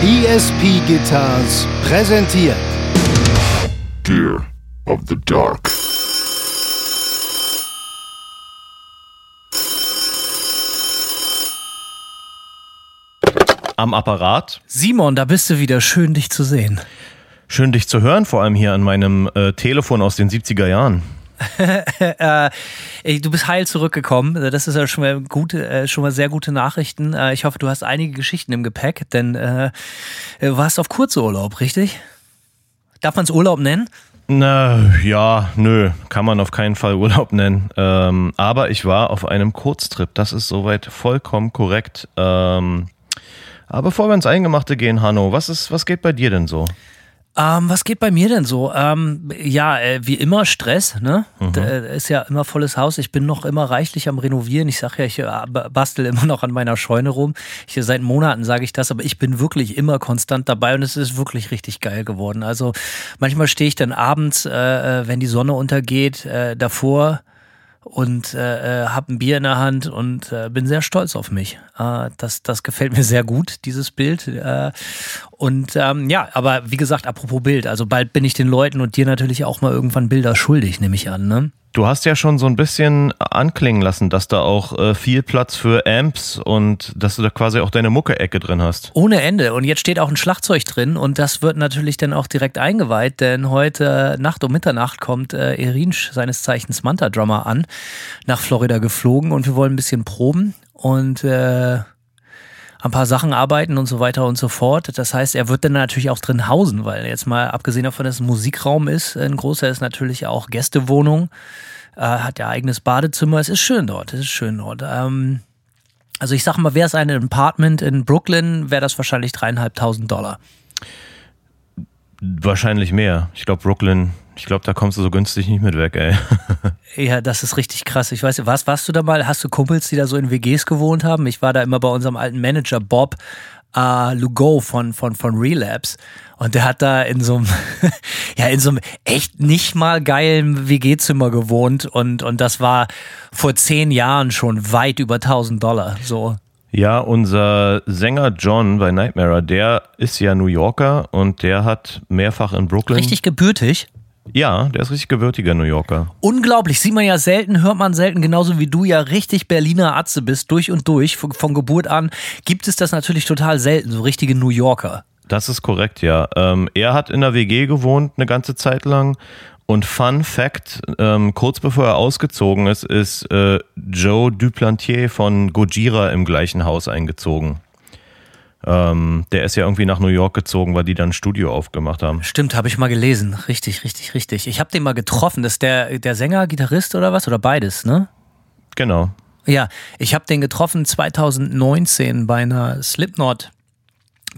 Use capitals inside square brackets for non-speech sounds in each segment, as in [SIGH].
ESP Guitars präsentiert Gear of the Dark. Am Apparat. Simon, da bist du wieder. Schön, dich zu sehen. Schön, dich zu hören, vor allem hier an meinem äh, Telefon aus den 70er Jahren. [LAUGHS] äh, du bist heil zurückgekommen. Das ist ja schon mal gute, äh, schon mal sehr gute Nachrichten. Äh, ich hoffe, du hast einige Geschichten im Gepäck, denn äh, du warst auf Kurzurlaub, richtig? Darf man es Urlaub nennen? Na ja, nö, kann man auf keinen Fall Urlaub nennen. Ähm, aber ich war auf einem Kurztrip. Das ist soweit vollkommen korrekt. Ähm, aber bevor wir ins Eingemachte gehen, Hanno, was ist, was geht bei dir denn so? Ähm, was geht bei mir denn so? Ähm, ja, äh, wie immer Stress, ne? Mhm. Da ist ja immer volles Haus. Ich bin noch immer reichlich am Renovieren. Ich sage ja, ich äh, bastel immer noch an meiner Scheune rum. Ich, seit Monaten sage ich das, aber ich bin wirklich immer konstant dabei und es ist wirklich richtig geil geworden. Also manchmal stehe ich dann abends, äh, äh wenn die Sonne untergeht, äh, davor und äh, habe ein Bier in der Hand und äh, bin sehr stolz auf mich. Äh, das, das gefällt mir sehr gut, dieses Bild. Äh, und ähm, ja, aber wie gesagt, apropos Bild, also bald bin ich den Leuten und dir natürlich auch mal irgendwann Bilder schuldig, nehme ich an. Ne? Du hast ja schon so ein bisschen anklingen lassen, dass da auch äh, viel Platz für Amps und dass du da quasi auch deine Mucke-Ecke drin hast. Ohne Ende. Und jetzt steht auch ein Schlagzeug drin und das wird natürlich dann auch direkt eingeweiht, denn heute Nacht um Mitternacht kommt äh, Erinsch, seines Zeichens Manta-Drummer, an, nach Florida geflogen und wir wollen ein bisschen proben und äh, ein paar Sachen arbeiten und so weiter und so fort. Das heißt, er wird dann natürlich auch drin hausen, weil jetzt mal abgesehen davon, dass es ein Musikraum ist, ein großer ist natürlich auch Gästewohnung, äh, hat ja eigenes Badezimmer. Es ist schön dort, es ist schön dort. Ähm, also ich sag mal, wäre es ein Apartment in Brooklyn, wäre das wahrscheinlich dreieinhalbtausend Dollar. Wahrscheinlich mehr. Ich glaube, Brooklyn ich glaube, da kommst du so günstig nicht mit weg, ey. [LAUGHS] ja, das ist richtig krass. Ich weiß, was warst du da mal? Hast du Kumpels, die da so in WGs gewohnt haben? Ich war da immer bei unserem alten Manager Bob äh, Lugo von, von, von Relapse. Und der hat da in so einem, [LAUGHS] ja, in so einem echt nicht mal geilen WG-Zimmer gewohnt. Und, und das war vor zehn Jahren schon weit über 1000 Dollar. So. Ja, unser Sänger John bei Nightmare, der ist ja New Yorker und der hat mehrfach in Brooklyn. Richtig gebürtig? Ja, der ist richtig gebürtiger New Yorker. Unglaublich, sieht man ja selten, hört man selten, genauso wie du ja richtig Berliner Atze bist, durch und durch, von, von Geburt an, gibt es das natürlich total selten, so richtige New Yorker. Das ist korrekt, ja. Ähm, er hat in der WG gewohnt eine ganze Zeit lang und Fun Fact, ähm, kurz bevor er ausgezogen ist, ist äh, Joe Duplantier von Gojira im gleichen Haus eingezogen. Ähm, der ist ja irgendwie nach New York gezogen, weil die dann ein Studio aufgemacht haben. Stimmt, habe ich mal gelesen. Richtig, richtig, richtig. Ich habe den mal getroffen. Das ist der, der Sänger, Gitarrist oder was? Oder beides, ne? Genau. Ja, ich habe den getroffen 2019 bei einer Slipknot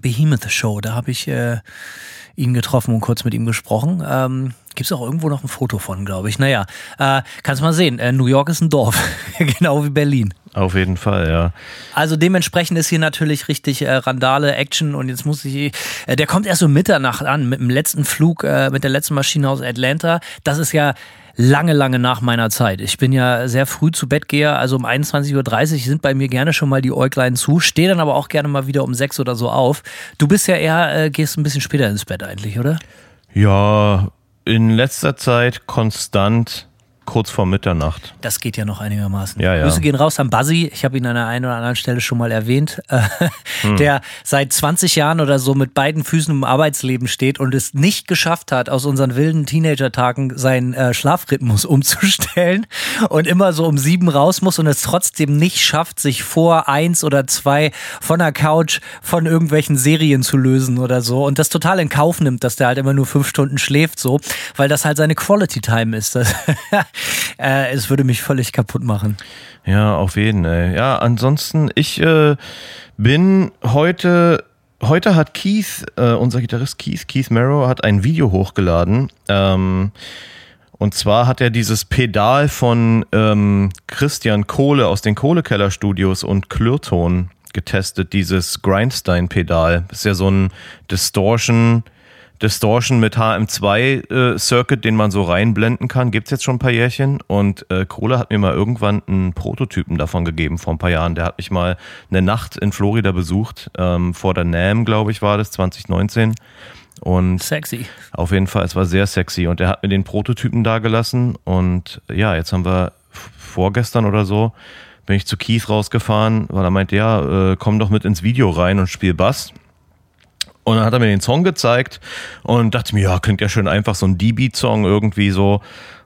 Behemoth Show. Da habe ich äh, ihn getroffen und kurz mit ihm gesprochen. Ähm, Gibt es auch irgendwo noch ein Foto von, glaube ich. Naja, äh, kannst mal sehen. Äh, New York ist ein Dorf, [LAUGHS] genau wie Berlin. Auf jeden Fall, ja. Also dementsprechend ist hier natürlich richtig äh, Randale, Action und jetzt muss ich, äh, der kommt erst um Mitternacht an mit dem letzten Flug, äh, mit der letzten Maschine aus Atlanta. Das ist ja lange, lange nach meiner Zeit. Ich bin ja sehr früh zu Bett gehe, also um 21.30 Uhr sind bei mir gerne schon mal die Äuglein zu, stehe dann aber auch gerne mal wieder um sechs oder so auf. Du bist ja eher, äh, gehst ein bisschen später ins Bett eigentlich, oder? Ja, in letzter Zeit konstant kurz vor Mitternacht. Das geht ja noch einigermaßen. Ja, ja. Grüße gehen raus an Buzzy. Ich habe ihn an der einen oder anderen Stelle schon mal erwähnt. Äh, hm. Der seit 20 Jahren oder so mit beiden Füßen im Arbeitsleben steht und es nicht geschafft hat, aus unseren wilden Teenager-Tagen seinen äh, Schlafrhythmus umzustellen und immer so um sieben raus muss und es trotzdem nicht schafft, sich vor eins oder zwei von der Couch von irgendwelchen Serien zu lösen oder so und das total in Kauf nimmt, dass der halt immer nur fünf Stunden schläft, so, weil das halt seine Quality Time ist. [LAUGHS] äh, es würde mich völlig kaputt machen. Ja, auf jeden, ey. Ja, ansonsten, ich äh, bin heute heute hat Keith, äh, unser Gitarrist Keith, Keith Merrow, hat ein Video hochgeladen. Ähm, und zwar hat er dieses Pedal von ähm, Christian Kohle aus den Kohlekeller-Studios und Klürton getestet, dieses Grindstein-Pedal. Ist ja so ein Distortion- Distortion mit HM2-Circuit, äh, den man so reinblenden kann, gibt es jetzt schon ein paar Jährchen. Und äh, Kohle hat mir mal irgendwann einen Prototypen davon gegeben vor ein paar Jahren. Der hat mich mal eine Nacht in Florida besucht, ähm, vor der NAM, glaube ich, war das, 2019. Und sexy. Auf jeden Fall, es war sehr sexy. Und er hat mir den Prototypen da gelassen. Und ja, jetzt haben wir vorgestern oder so, bin ich zu Keith rausgefahren, weil er meinte, ja, äh, komm doch mit ins Video rein und spiel Bass. Und dann hat er mir den Song gezeigt und dachte mir, ja, klingt ja schön einfach so ein D-Beat-Song irgendwie so.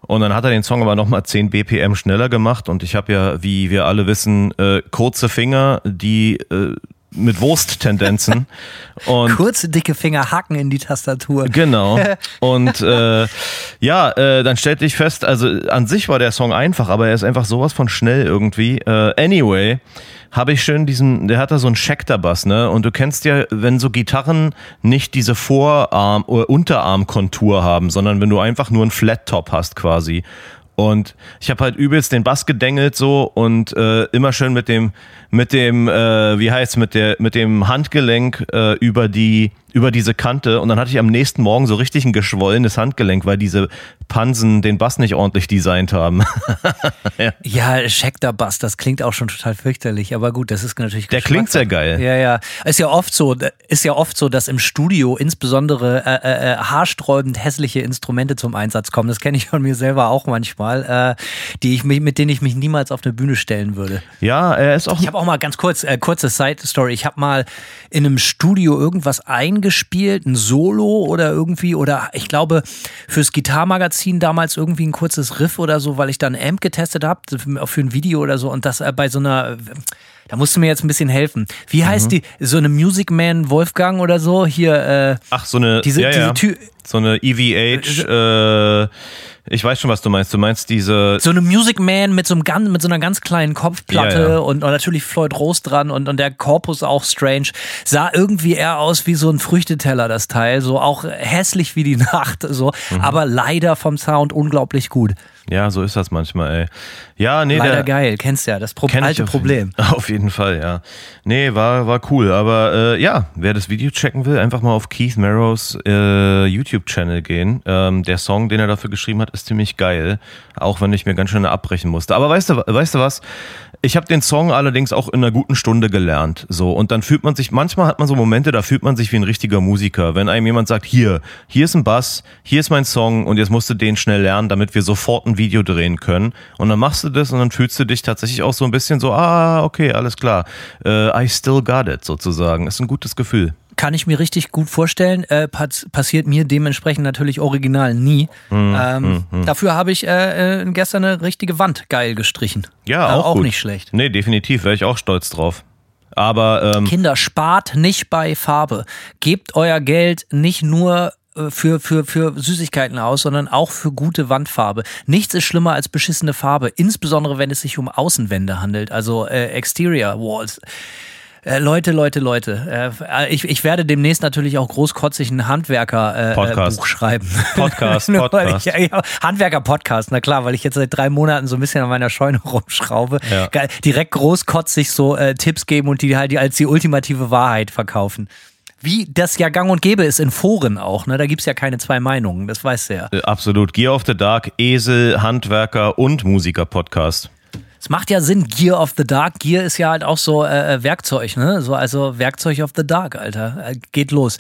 Und dann hat er den Song aber nochmal 10 BPM schneller gemacht und ich habe ja, wie wir alle wissen, äh, kurze Finger, die äh, mit Wursttendenzen. [LAUGHS] Und Kurze, dicke Finger hacken in die Tastatur. Genau. [LAUGHS] Und äh, ja, äh, dann stellte ich fest, also an sich war der Song einfach, aber er ist einfach sowas von schnell irgendwie. Äh, anyway, habe ich schön diesen, der hat da so einen Schecter-Bass, ne? Und du kennst ja, wenn so Gitarren nicht diese Vorarm- oder Unterarmkontur haben, sondern wenn du einfach nur einen Flat-Top hast quasi. Und ich habe halt übelst den Bass gedengelt so und äh, immer schön mit dem mit dem äh, wie heißt mit der mit dem Handgelenk äh, über die über diese Kante und dann hatte ich am nächsten Morgen so richtig ein geschwollenes Handgelenk, weil diese Pansen den Bass nicht ordentlich designt haben. [LAUGHS] ja, ja Schecter Bass, das klingt auch schon total fürchterlich, aber gut, das ist natürlich Der klingt sehr geil. Ja, ja. Ist ja oft so, ist ja oft so, dass im Studio insbesondere äh, äh, äh haarsträubend hässliche Instrumente zum Einsatz kommen. Das kenne ich von mir selber auch manchmal, äh, die ich mit denen ich mich niemals auf eine Bühne stellen würde. Ja, er ist auch. Ich habe auch mal ganz kurz, äh, kurze Side Story. Ich habe mal in einem Studio irgendwas eingebaut gespielt, ein Solo oder irgendwie, oder ich glaube fürs Gitarmagazin damals irgendwie ein kurzes Riff oder so, weil ich dann Amp getestet habe, für ein Video oder so und das äh, bei so einer da musst du mir jetzt ein bisschen helfen. Wie mhm. heißt die? So eine Music Man Wolfgang oder so? Hier, äh, Ach, so eine, diese, ja, diese ja. so eine EVH, äh, ich weiß schon, was du meinst. Du meinst diese. So eine Music Man mit so, einem ganz, mit so einer ganz kleinen Kopfplatte ja, ja. Und, und, natürlich Floyd Rose dran und, und der Korpus auch strange. Sah irgendwie eher aus wie so ein Früchteteller, das Teil. So auch hässlich wie die [LAUGHS] Nacht, so. Mhm. Aber leider vom Sound unglaublich gut. Ja, so ist das manchmal, ey. Ja, nee, Leider der, geil, kennst ja, das Pro alte auf Problem. Jeden, [LAUGHS] auf jeden Fall, ja. Nee, war, war cool. Aber äh, ja, wer das Video checken will, einfach mal auf Keith Marrows äh, YouTube-Channel gehen. Ähm, der Song, den er dafür geschrieben hat, ist ziemlich geil. Auch wenn ich mir ganz schön abbrechen musste. Aber weißt du, weißt du was? Ich habe den Song allerdings auch in einer guten Stunde gelernt. So und dann fühlt man sich. Manchmal hat man so Momente, da fühlt man sich wie ein richtiger Musiker, wenn einem jemand sagt: Hier, hier ist ein Bass, hier ist mein Song und jetzt musst du den schnell lernen, damit wir sofort ein Video drehen können. Und dann machst du das und dann fühlst du dich tatsächlich auch so ein bisschen so: Ah, okay, alles klar. Uh, I still got it sozusagen. Ist ein gutes Gefühl kann ich mir richtig gut vorstellen. Äh, passiert mir dementsprechend natürlich original nie. Mm, ähm, mm, mm. Dafür habe ich äh, äh, gestern eine richtige Wand geil gestrichen. Ja, auch, auch gut. nicht schlecht. Nee, definitiv, wäre ich auch stolz drauf. Aber ähm, Kinder, spart nicht bei Farbe. Gebt euer Geld nicht nur äh, für, für, für Süßigkeiten aus, sondern auch für gute Wandfarbe. Nichts ist schlimmer als beschissene Farbe, insbesondere wenn es sich um Außenwände handelt, also äh, Exterior Walls. Äh, Leute, Leute, Leute. Äh, ich, ich werde demnächst natürlich auch großkotzig ein Handwerker-Buch äh, schreiben. [LAUGHS] Podcast, [LAUGHS] Podcast. Ich, ja, Handwerker-Podcast, na klar, weil ich jetzt seit drei Monaten so ein bisschen an meiner Scheune [LAUGHS] rumschraube. Ja. Direkt großkotzig so äh, Tipps geben und die halt als die ultimative Wahrheit verkaufen. Wie das ja gang und gäbe ist in Foren auch, ne? Da gibt es ja keine zwei Meinungen, das weißt du ja. Äh, absolut. Gear of the Dark, Esel, Handwerker und Musiker-Podcast. Es macht ja Sinn, Gear of the Dark. Gear ist ja halt auch so äh, äh Werkzeug, ne? So, also Werkzeug of the Dark, Alter. Äh, geht los.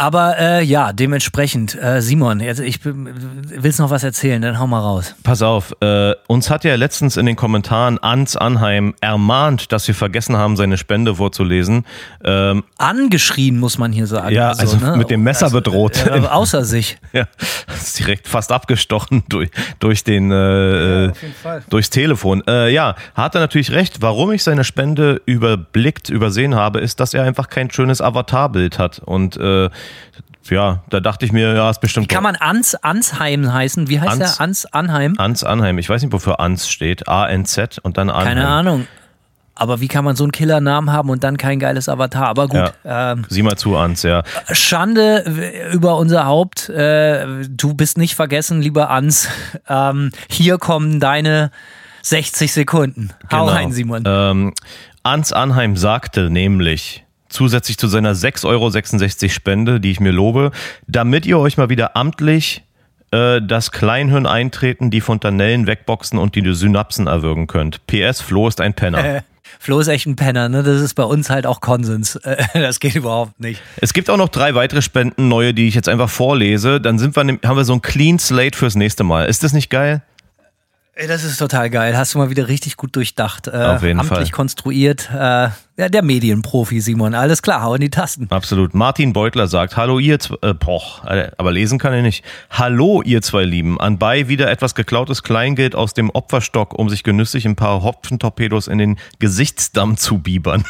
Aber äh, ja, dementsprechend, äh, Simon, jetzt, ich willst noch was erzählen, dann hau mal raus. Pass auf, äh, uns hat ja letztens in den Kommentaren Ans Anheim ermahnt, dass wir vergessen haben, seine Spende vorzulesen. Ähm, Angeschrien, muss man hier sagen. Ja, also, also ne? mit dem Messer also, bedroht. Äh, außer sich. [LAUGHS] ja, ist direkt fast abgestochen durch, durch den, äh, ja, durchs Telefon. Äh, ja, hat er natürlich recht. Warum ich seine Spende überblickt, übersehen habe, ist, dass er einfach kein schönes Avatarbild hat und äh, ja, da dachte ich mir, ja, ist bestimmt. Wie kann man Ans Ansheim heißen? Wie heißt Ans, der? Ans Anheim? Ans Anheim. Ich weiß nicht, wofür Ans steht. A-N-Z und dann Anheim. Keine Ahnung. Aber wie kann man so einen Killernamen haben und dann kein geiles Avatar? Aber gut. Ja. Ähm, Sieh mal zu, Ans, ja. Schande über unser Haupt. Äh, du bist nicht vergessen, lieber Ans. [LAUGHS] Ähm, hier kommen deine 60 Sekunden. Hau genau. rein, Simon. Ähm, Ans Anheim sagte nämlich, zusätzlich zu seiner 6,66 Euro Spende, die ich mir lobe, damit ihr euch mal wieder amtlich äh, das Kleinhirn eintreten, die Fontanellen wegboxen und die Synapsen erwürgen könnt. PS, Flo ist ein Penner. Äh, Flo ist echt ein Penner, ne? Das ist bei uns halt auch Konsens. Äh, [LAUGHS] das geht überhaupt nicht. Es gibt auch noch drei weitere Spenden, neue, die ich jetzt einfach vorlese. Dann sind wir, haben wir so ein Clean Slate fürs nächste Mal. Ist das nicht geil? Ey, das ist total geil. Hast du mal wieder richtig gut durchdacht. Äh, Auf jeden amtlich Fall. konstruiert. Äh, ja, der Medienprofi, Simon. Alles klar, hau in die Tasten. Absolut. Martin Beutler sagt, hallo ihr zwei, äh, poch, äh, aber lesen kann er nicht. Hallo ihr zwei Lieben, anbei wieder etwas geklautes Kleingeld aus dem Opferstock, um sich genüsslich ein paar Hopfentorpedos in den Gesichtsdamm zu biebern.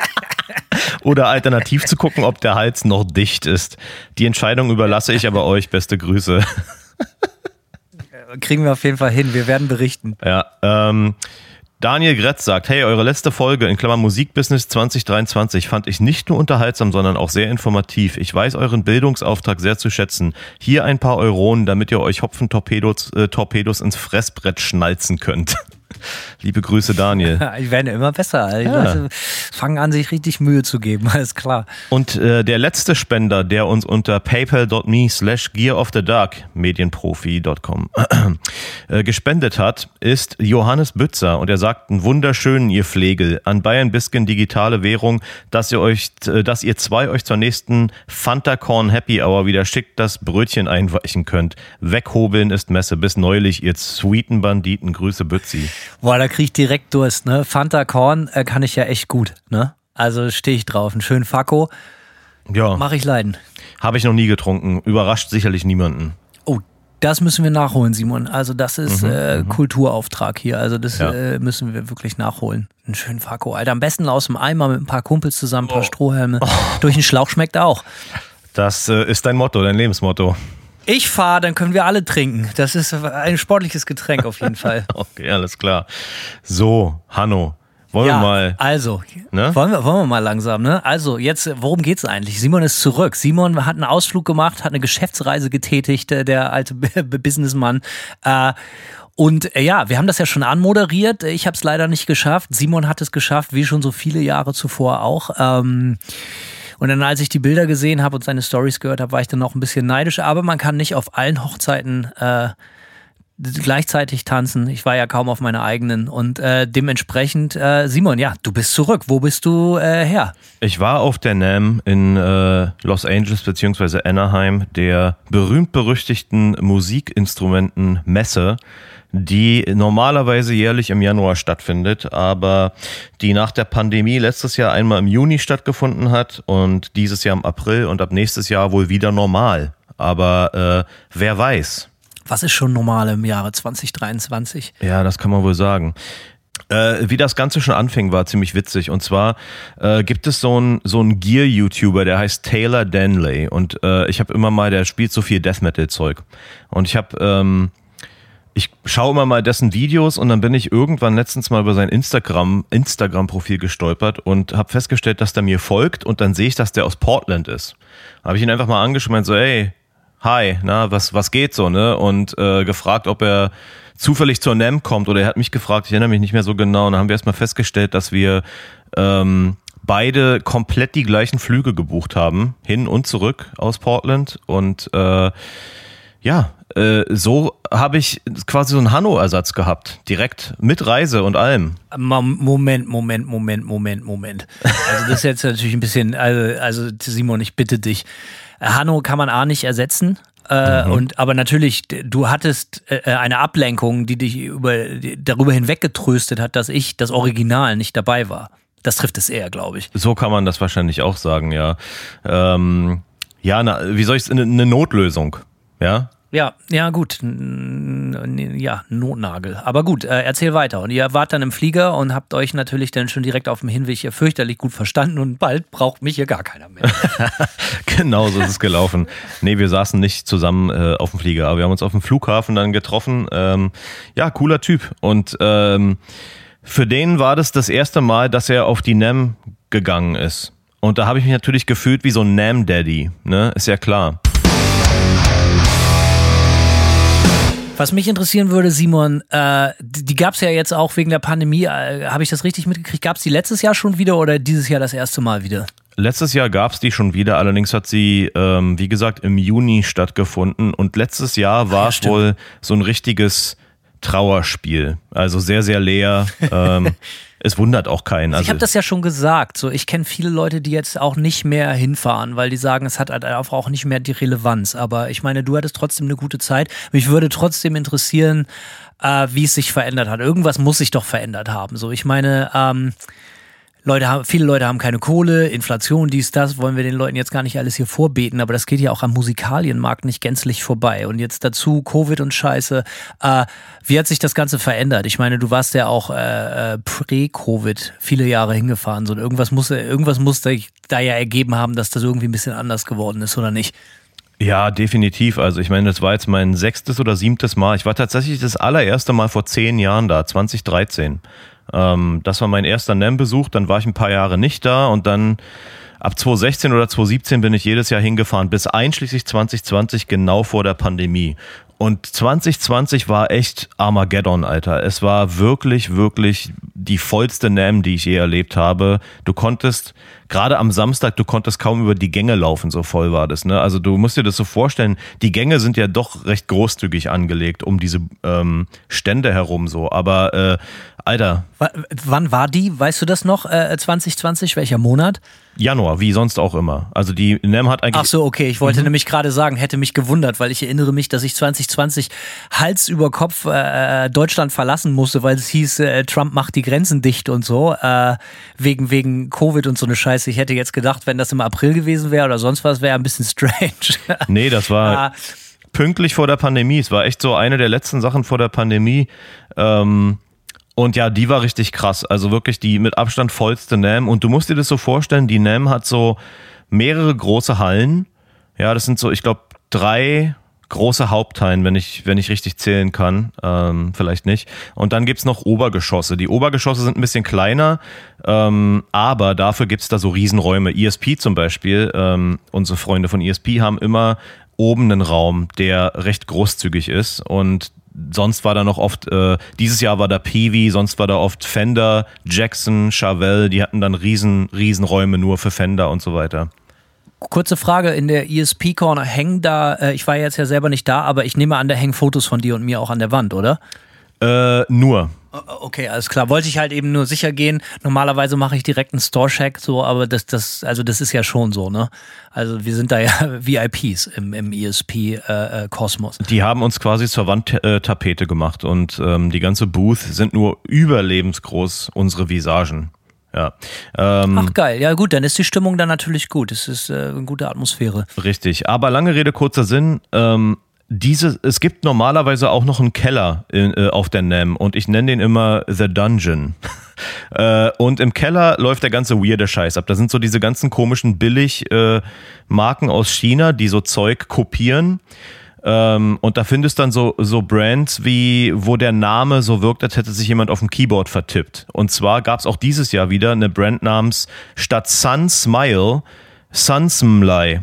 [LAUGHS] Oder alternativ zu gucken, ob der Hals noch dicht ist. Die Entscheidung überlasse ich aber euch. Beste Grüße. [LAUGHS] Kriegen wir auf jeden Fall hin. Wir werden berichten. Ja, ähm, Daniel Gretz sagt, hey, eure letzte Folge in Klammern Musikbusiness 2023 fand ich nicht nur unterhaltsam, sondern auch sehr informativ. Ich weiß euren Bildungsauftrag sehr zu schätzen. Hier ein paar Euronen, damit ihr euch Hopfentorpedos äh, Torpedos ins Fressbrett schnalzen könnt. [LAUGHS] [LAUGHS] Liebe Grüße, Daniel. [LAUGHS] Ich werde immer besser. Ja. Leute fangen an, sich richtig Mühe zu geben. [LAUGHS] Alles klar. Und äh, der letzte Spender, der uns unter paypal.me slash gear of the dark, medienprofi.com, [CLEARS THROAT] äh, gespendet hat, ist Johannes Bützer. Und er sagt, einen wunderschönen, ihr Flegel, an Bayern Bisken digitale Währung, dass ihr euch, äh, dass ihr zwei euch zur nächsten Fanta Corn Happy Hour wieder schickt das Brötchen einweichen könnt. Weghobeln ist Messe. Bis neulich, ihr sweeten Banditen. Grüße Bützi. Boah, da krieg ich direkt Durst, ne? Fanta Korn äh, kann ich ja echt gut, ne? Also stehe ich drauf. Einen schönen Fakko. Ja, Mache ich leiden. habe ich noch nie getrunken. Überrascht sicherlich niemanden. Oh, das müssen wir nachholen, Simon. Also das ist äh, Kulturauftrag hier. Also das Ja. äh, müssen wir wirklich nachholen. Einen schönen Fakko, Alter. Am besten aus dem Eimer mit ein paar Kumpels zusammen, ein paar Strohhelme. [LAUGHS] Durch den Schlauch schmeckt auch. Das äh, ist dein Motto, dein Lebensmotto. Ich fahre, dann können wir alle trinken. Das ist ein sportliches Getränk auf jeden Fall. [LAUGHS] Okay, alles klar. So, Hanno, wollen ja, wir mal. also, Ne? wollen, wir, wollen wir mal langsam, ne? Also, jetzt, worum geht's eigentlich? Simon ist zurück. Simon hat einen Ausflug gemacht, hat eine Geschäftsreise getätigt, äh, der alte [LAUGHS] Businessmann. Äh, und äh, ja, wir haben das ja schon anmoderiert. Ich habe es leider nicht geschafft. Simon hat es geschafft, wie schon so viele Jahre zuvor auch. Ähm, und dann, als ich die Bilder gesehen habe und seine Stories gehört habe, war ich dann noch ein bisschen neidisch. Aber man kann nicht auf allen Hochzeiten äh, gleichzeitig tanzen. Ich war ja kaum auf meiner eigenen. Und äh, dementsprechend, äh, Simon, ja, du bist zurück. Wo bist du äh, her? Ich war auf der NAM in äh, Los Angeles beziehungsweise Anaheim, der berühmt-berüchtigten Musikinstrumenten-Messe, die normalerweise jährlich im Januar stattfindet, aber die nach der Pandemie letztes Jahr einmal im Juni stattgefunden hat und dieses Jahr im April und ab nächstes Jahr wohl wieder normal. Aber äh, wer weiß. Was ist schon normal im Jahre 2023? Ja, das kann man wohl sagen. Äh, wie das Ganze schon anfing, war ziemlich witzig. Und zwar äh, gibt es so einen so einen Gear-YouTuber, der heißt Taylor Danley. Und äh, ich habe immer mal, der spielt so viel Death Metal-Zeug. Und ich habe, ähm, ich schaue immer mal dessen Videos und dann bin ich irgendwann letztens mal über sein Instagram Instagram-Profil gestolpert und habe festgestellt, dass der mir folgt. Und dann sehe ich, dass der aus Portland ist. Habe ich ihn einfach mal angeschrieben, so, ey, hi, na, was, was geht so, ne? Und äh, gefragt, ob er zufällig zur NEM kommt oder er hat mich gefragt, ich erinnere mich nicht mehr so genau. Und dann haben wir erstmal festgestellt, dass wir ähm, beide komplett die gleichen Flüge gebucht haben, hin und zurück aus Portland. Und äh, ja, äh, so habe ich quasi so einen Hanno-Ersatz gehabt, direkt mit Reise und allem. Moment, Moment, Moment, Moment, Moment. Also das ist jetzt natürlich ein bisschen, also, also Simon, ich bitte dich. Hanno kann man A nicht ersetzen. Äh, und aber natürlich, du hattest äh, eine Ablenkung, die dich über, darüber hinweggetröstet hat, dass ich das Original nicht dabei war. Das trifft es eher, glaube ich. So kann man das wahrscheinlich auch sagen, ja. Ähm, ja, na, wie soll ich es, eine, eine Notlösung, ja? Ja, ja, gut. Ja, Notnagel. Aber gut, äh, erzähl weiter. Und ihr wart dann im Flieger und habt euch natürlich dann schon direkt auf dem Hinweg hier fürchterlich gut verstanden und bald braucht mich hier gar keiner mehr. [LAUGHS] Genau so ist es gelaufen. Nee, wir saßen nicht zusammen äh, auf dem Flieger, aber wir haben uns auf dem Flughafen dann getroffen. Ähm, ja, cooler Typ. Und ähm, für den war das das erste Mal, dass er auf die NAM gegangen ist. Und da habe ich mich natürlich gefühlt wie so ein NAM-Daddy, ne? Ist ja klar. Was mich interessieren würde, Simon, äh, die, die gab es ja jetzt auch wegen der Pandemie. Äh, Habe ich das richtig mitgekriegt? Gab es die letztes Jahr schon wieder oder dieses Jahr das erste Mal wieder? Letztes Jahr gab es die schon wieder, allerdings hat sie, ähm, wie gesagt, im Juni stattgefunden. Und letztes Jahr war ja, es stimmt. wohl so ein richtiges Trauerspiel. Also sehr, sehr leer. [LAUGHS] ähm, es wundert auch keinen. Also, ich habe das ja schon gesagt. So, ich kenne viele Leute, die jetzt auch nicht mehr hinfahren, weil die sagen, es hat halt einfach auch nicht mehr die Relevanz. Aber ich meine, du hattest trotzdem eine gute Zeit. Mich würde trotzdem interessieren, äh, wie es sich verändert hat. Irgendwas muss sich doch verändert haben. So, ich meine, ähm, Leute haben, viele Leute haben keine Kohle, Inflation, dies, das, wollen wir den Leuten jetzt gar nicht alles hier vorbeten, aber das geht ja auch am Musikalienmarkt nicht gänzlich vorbei. Und jetzt dazu Covid und Scheiße. Äh, wie hat sich das Ganze verändert? Ich meine, du warst ja auch äh, äh, pre-Covid viele Jahre hingefahren. So, irgendwas muss, irgendwas muss da, da ja ergeben haben, dass das irgendwie ein bisschen anders geworden ist, oder nicht? Ja, definitiv. Also ich meine, das war jetzt mein sechstes oder siebtes Mal. Ich war tatsächlich das allererste Mal vor zehn Jahren da, 2013. Ähm, das war mein erster NEM-Besuch, dann war ich ein paar Jahre nicht da und dann ab 2016 oder 2017 bin ich jedes Jahr hingefahren, bis einschließlich 2020, genau vor der Pandemie. Und 2020 war echt Armageddon, Alter. Es war wirklich, wirklich die vollste NAM, die ich je erlebt habe. Du konntest, gerade am Samstag, du konntest kaum über die Gänge laufen, so voll war das. Ne? Also du musst dir das so vorstellen, die Gänge sind ja doch recht großzügig angelegt um diese ähm, Stände herum so. Aber äh, Alter, W wann war die? Weißt du das noch? Äh, 2020? Welcher Monat? Januar, wie sonst auch immer. Also die NAM hat eigentlich. Ach so, okay. Ich wollte nämlich gerade sagen, hätte mich gewundert, weil ich erinnere mich, dass ich 2020 Hals über Kopf äh, Deutschland verlassen musste, weil es hieß, äh, Trump macht die Grenzen dicht und so, äh, wegen, wegen Covid und so eine Scheiße. Ich hätte jetzt gedacht, wenn das im April gewesen wäre oder sonst was, wäre ein bisschen strange. [LAUGHS] Nee, das war Ah. pünktlich vor der Pandemie. Es war echt so eine der letzten Sachen vor der Pandemie. Ähm, und ja, die war richtig krass. Also wirklich die mit Abstand vollste NAM. Und du musst dir das so vorstellen, die NAM hat so mehrere große Hallen. Ja, das sind so, ich glaube, drei große Haupthallen, wenn ich, wenn ich richtig zählen kann. Ähm, vielleicht nicht. Und dann gibt's noch Obergeschosse. Die Obergeschosse sind ein bisschen kleiner, ähm, aber dafür gibt's da so Riesenräume. ESP zum Beispiel, ähm, unsere Freunde von ESP haben immer oben einen Raum, der recht großzügig ist und sonst war da noch oft, äh, dieses Jahr war da Peavy, sonst war da oft Fender, Jackson, Chevelle, die hatten dann riesen, riesen nur für Fender und so weiter. Kurze Frage, in der ESP Corner hängen da, äh, ich war jetzt ja selber nicht da, aber ich nehme an, da hängen Fotos von dir und mir auch an der Wand, oder? Äh, nur. Okay, alles klar. Wollte ich halt eben nur sicher gehen. Normalerweise mache ich direkt einen Store-Check, so, aber das, das, also das ist ja schon so, ne? Also wir sind da ja [LAUGHS] VIPs im, im ESP-Kosmos. Die haben uns quasi zur Wandtapete gemacht und ähm, die ganze Booth sind nur überlebensgroß unsere Visagen. Ja. Ähm, Ach geil, ja gut, dann ist die Stimmung da natürlich gut. Es ist äh, eine gute Atmosphäre. Richtig. Aber lange Rede, kurzer Sinn. Ähm, diese, es gibt normalerweise auch noch einen Keller in, äh, auf der NAM und ich nenne den immer The Dungeon. [LAUGHS] äh, und im Keller läuft der ganze weirde Scheiß ab. Da sind so diese ganzen komischen Billig-Marken aus China, die so Zeug kopieren. Ähm, und da findest dann so, so Brands wie, wo der Name so wirkt, als hätte sich jemand auf dem Keyboard vertippt. Und zwar gab es auch dieses Jahr wieder eine Brand namens statt Sun Smile Sunsmlei.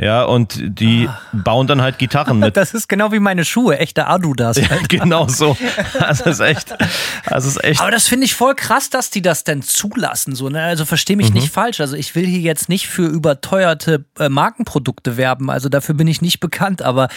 Ja, und die bauen dann halt Gitarren mit. [LAUGHS] Das ist genau wie meine Schuhe, echte Adudas. Alter. [LAUGHS] genau so. Das ist echt, das ist echt. Aber das finde ich voll krass, dass die das denn zulassen. So, ne? Also verstehe mich nicht falsch. Also ich will hier jetzt nicht für überteuerte äh, Markenprodukte werben. Also dafür bin ich nicht bekannt. Aber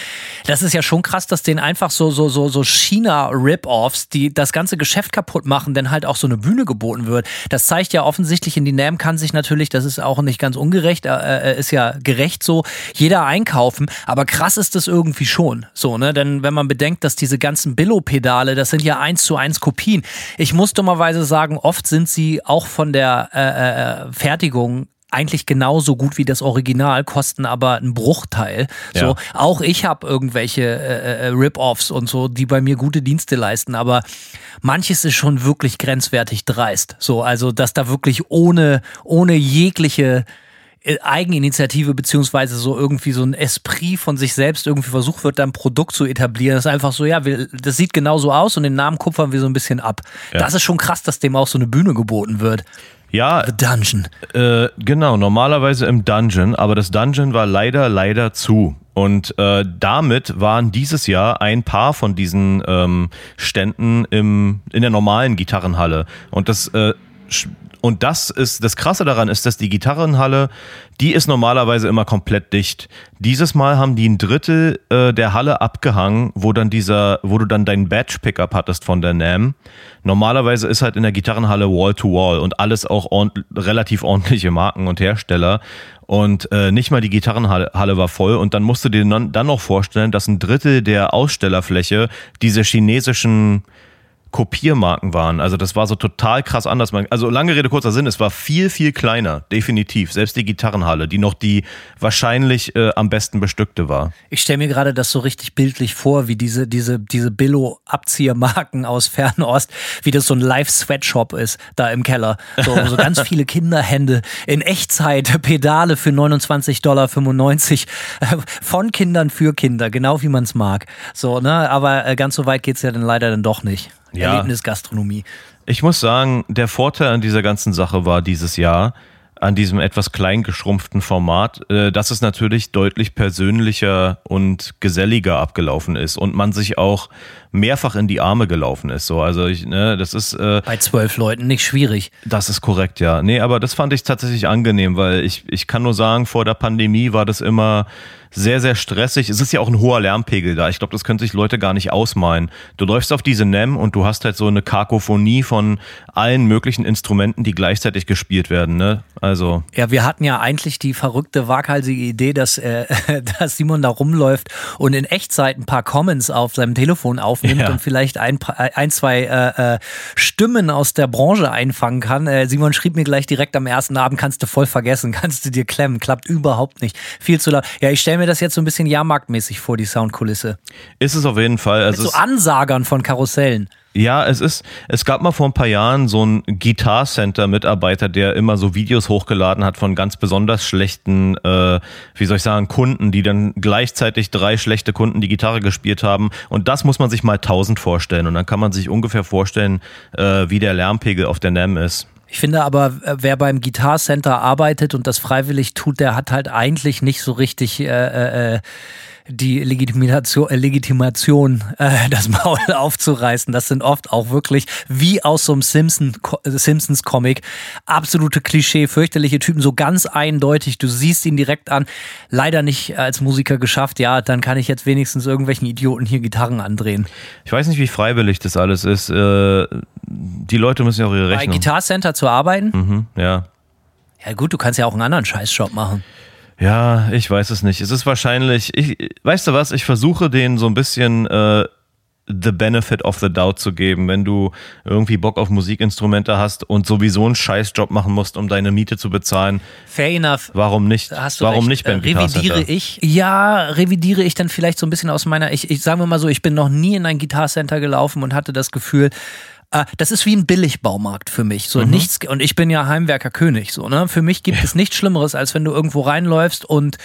das ist ja schon krass, dass denen einfach so so so so China-Rip-Offs, die das ganze Geschäft kaputt machen, denn halt auch so eine Bühne geboten wird. Das zeigt ja offensichtlich in die NAM kann sich natürlich, das ist auch nicht ganz ungerecht, äh, äh, ist ja gerecht so, jeder einkaufen. Aber krass ist das irgendwie schon. So, ne? Denn wenn man bedenkt, dass diese ganzen Billo-Pedale, das sind ja eins zu eins Kopien. Ich muss dummerweise sagen, oft sind sie auch von der äh, äh, Fertigung eigentlich genauso gut wie das Original, kosten aber einen Bruchteil. So, Ja. auch ich habe irgendwelche äh, äh, Rip-Offs und so, die bei mir gute Dienste leisten, aber manches ist schon wirklich grenzwertig dreist. So, also dass da wirklich ohne ohne jegliche äh, Eigeninitiative beziehungsweise so irgendwie so ein Esprit von sich selbst irgendwie versucht wird, da ein Produkt zu etablieren. Das ist einfach so, ja, wir, das sieht genauso aus und den Namen kupfern wir so ein bisschen ab. Ja. Das ist schon krass, dass dem auch so eine Bühne geboten wird. Ja, The Dungeon. Äh, genau, normalerweise im Dungeon, aber das Dungeon war leider, leider zu. Und äh, damit waren dieses Jahr ein paar von diesen ähm, Ständen im, in der normalen Gitarrenhalle. Und das äh, und das ist das Krasse daran ist, dass die Gitarrenhalle, die ist normalerweise immer komplett dicht. Dieses Mal haben die ein Drittel äh, der Halle abgehangen, wo dann dieser, wo du dann deinen Badge Pickup hattest von der NAM. Normalerweise ist halt in der Gitarrenhalle Wall to Wall und alles auch ordn relativ ordentliche Marken und Hersteller. Und äh, nicht mal die Gitarrenhalle Halle war voll. Und dann musst du dir dann noch vorstellen, dass ein Drittel der Ausstellerfläche diese chinesischen Kopiermarken waren. Also das war so total krass anders. Also lange Rede, kurzer Sinn, es war viel, viel kleiner, definitiv. Selbst die Gitarrenhalle, die noch die wahrscheinlich äh, am besten bestückte war. Ich stelle mir gerade das so richtig bildlich vor, wie diese, diese, diese Billo-Abziehermarken aus Fernost, wie das so ein Live-Sweatshop ist, da im Keller. So, so ganz [LAUGHS] viele Kinderhände in Echtzeit, Pedale für 29,95 Dollar äh, von Kindern für Kinder, genau wie man es mag. So, ne, aber äh, ganz so weit geht's ja dann leider dann doch nicht. Ja. Erlebnisgastronomie. Ich muss sagen, der Vorteil an dieser ganzen Sache war dieses Jahr, an diesem etwas klein geschrumpften Format, äh, dass es natürlich deutlich persönlicher und geselliger abgelaufen ist und man sich auch mehrfach in die Arme gelaufen ist. So, also ich, ne, das ist äh, Bei zwölf Leuten nicht schwierig. Das ist korrekt, ja. Nee, aber das fand ich tatsächlich angenehm, weil ich, ich kann nur sagen, vor der Pandemie war das immer sehr, sehr stressig. Es ist ja auch ein hoher Lärmpegel da. Ich glaube, das können sich Leute gar nicht ausmalen. Du läufst auf diese NEM und du hast halt so eine Kakophonie von allen möglichen Instrumenten, die gleichzeitig gespielt werden, ne? Also, Ja, wir hatten ja eigentlich die verrückte, waghalsige Idee, dass, äh, [LAUGHS] dass Simon da rumläuft und in Echtzeit ein paar Comments auf seinem Telefon aufnimmt Ja. und vielleicht ein, paar- ein zwei äh, äh, Stimmen aus der Branche einfangen kann. Äh, Simon schrieb mir gleich direkt am ersten Abend, kannst du voll vergessen, [LAUGHS] kannst du dir klemmen, klappt überhaupt nicht. Viel zu laut. Ja, ich stelle mir das jetzt so ein bisschen jahrmarktmäßig vor, die Soundkulisse. ist es auf jeden Fall. Mit Also so es- Ansagern von Karussellen. Ja, es ist, es gab mal vor ein paar Jahren so einen Guitar Center Mitarbeiter, der immer so Videos hochgeladen hat von ganz besonders schlechten, äh, wie soll ich sagen, Kunden, die dann gleichzeitig drei schlechte Kunden die Gitarre gespielt haben. Und das muss man sich mal tausend vorstellen. Und dann kann man sich ungefähr vorstellen, äh, wie der Lärmpegel auf der NAM ist. Ich finde aber, äh, wer beim Guitar Center arbeitet und das freiwillig tut, der hat halt eigentlich nicht so richtig äh, äh, die Legitimation, äh, Legitimation äh, das Maul [LAUGHS] aufzureißen. Das sind oft auch wirklich wie aus so einem Simpson, äh, Simpsons Comic absolute Klischee, fürchterliche Typen, so ganz eindeutig. Du siehst ihn direkt an. Leider nicht als Musiker geschafft. Ja, dann kann ich jetzt wenigstens irgendwelchen Idioten hier Gitarren andrehen. Ich weiß nicht, wie freiwillig das alles ist. Äh, die Leute müssen ja auch ihre Bei Rechnung. Guitar Center zu arbeiten? Mhm, ja. Ja gut, du kannst ja auch einen anderen Scheißjob machen. Ja, ich weiß es nicht. Es ist wahrscheinlich, ich, weißt du was, ich versuche denen so ein bisschen äh, the benefit of the doubt zu geben, wenn du irgendwie Bock auf Musikinstrumente hast und sowieso einen Scheißjob machen musst, um deine Miete zu bezahlen. Fair enough. Warum nicht? Hast du Warum recht. nicht beim Äh, Revidiere ich? Ja, revidiere ich dann vielleicht so ein bisschen aus meiner, ich, ich sagen wir mal so, ich bin noch nie in ein Guitar Center gelaufen und hatte das Gefühl, äh, das ist wie ein Billigbaumarkt für mich. Mhm. So nichts, und ich bin ja Heimwerker-König. So, ne? Für mich gibt es nichts Schlimmeres, als wenn du irgendwo reinläufst und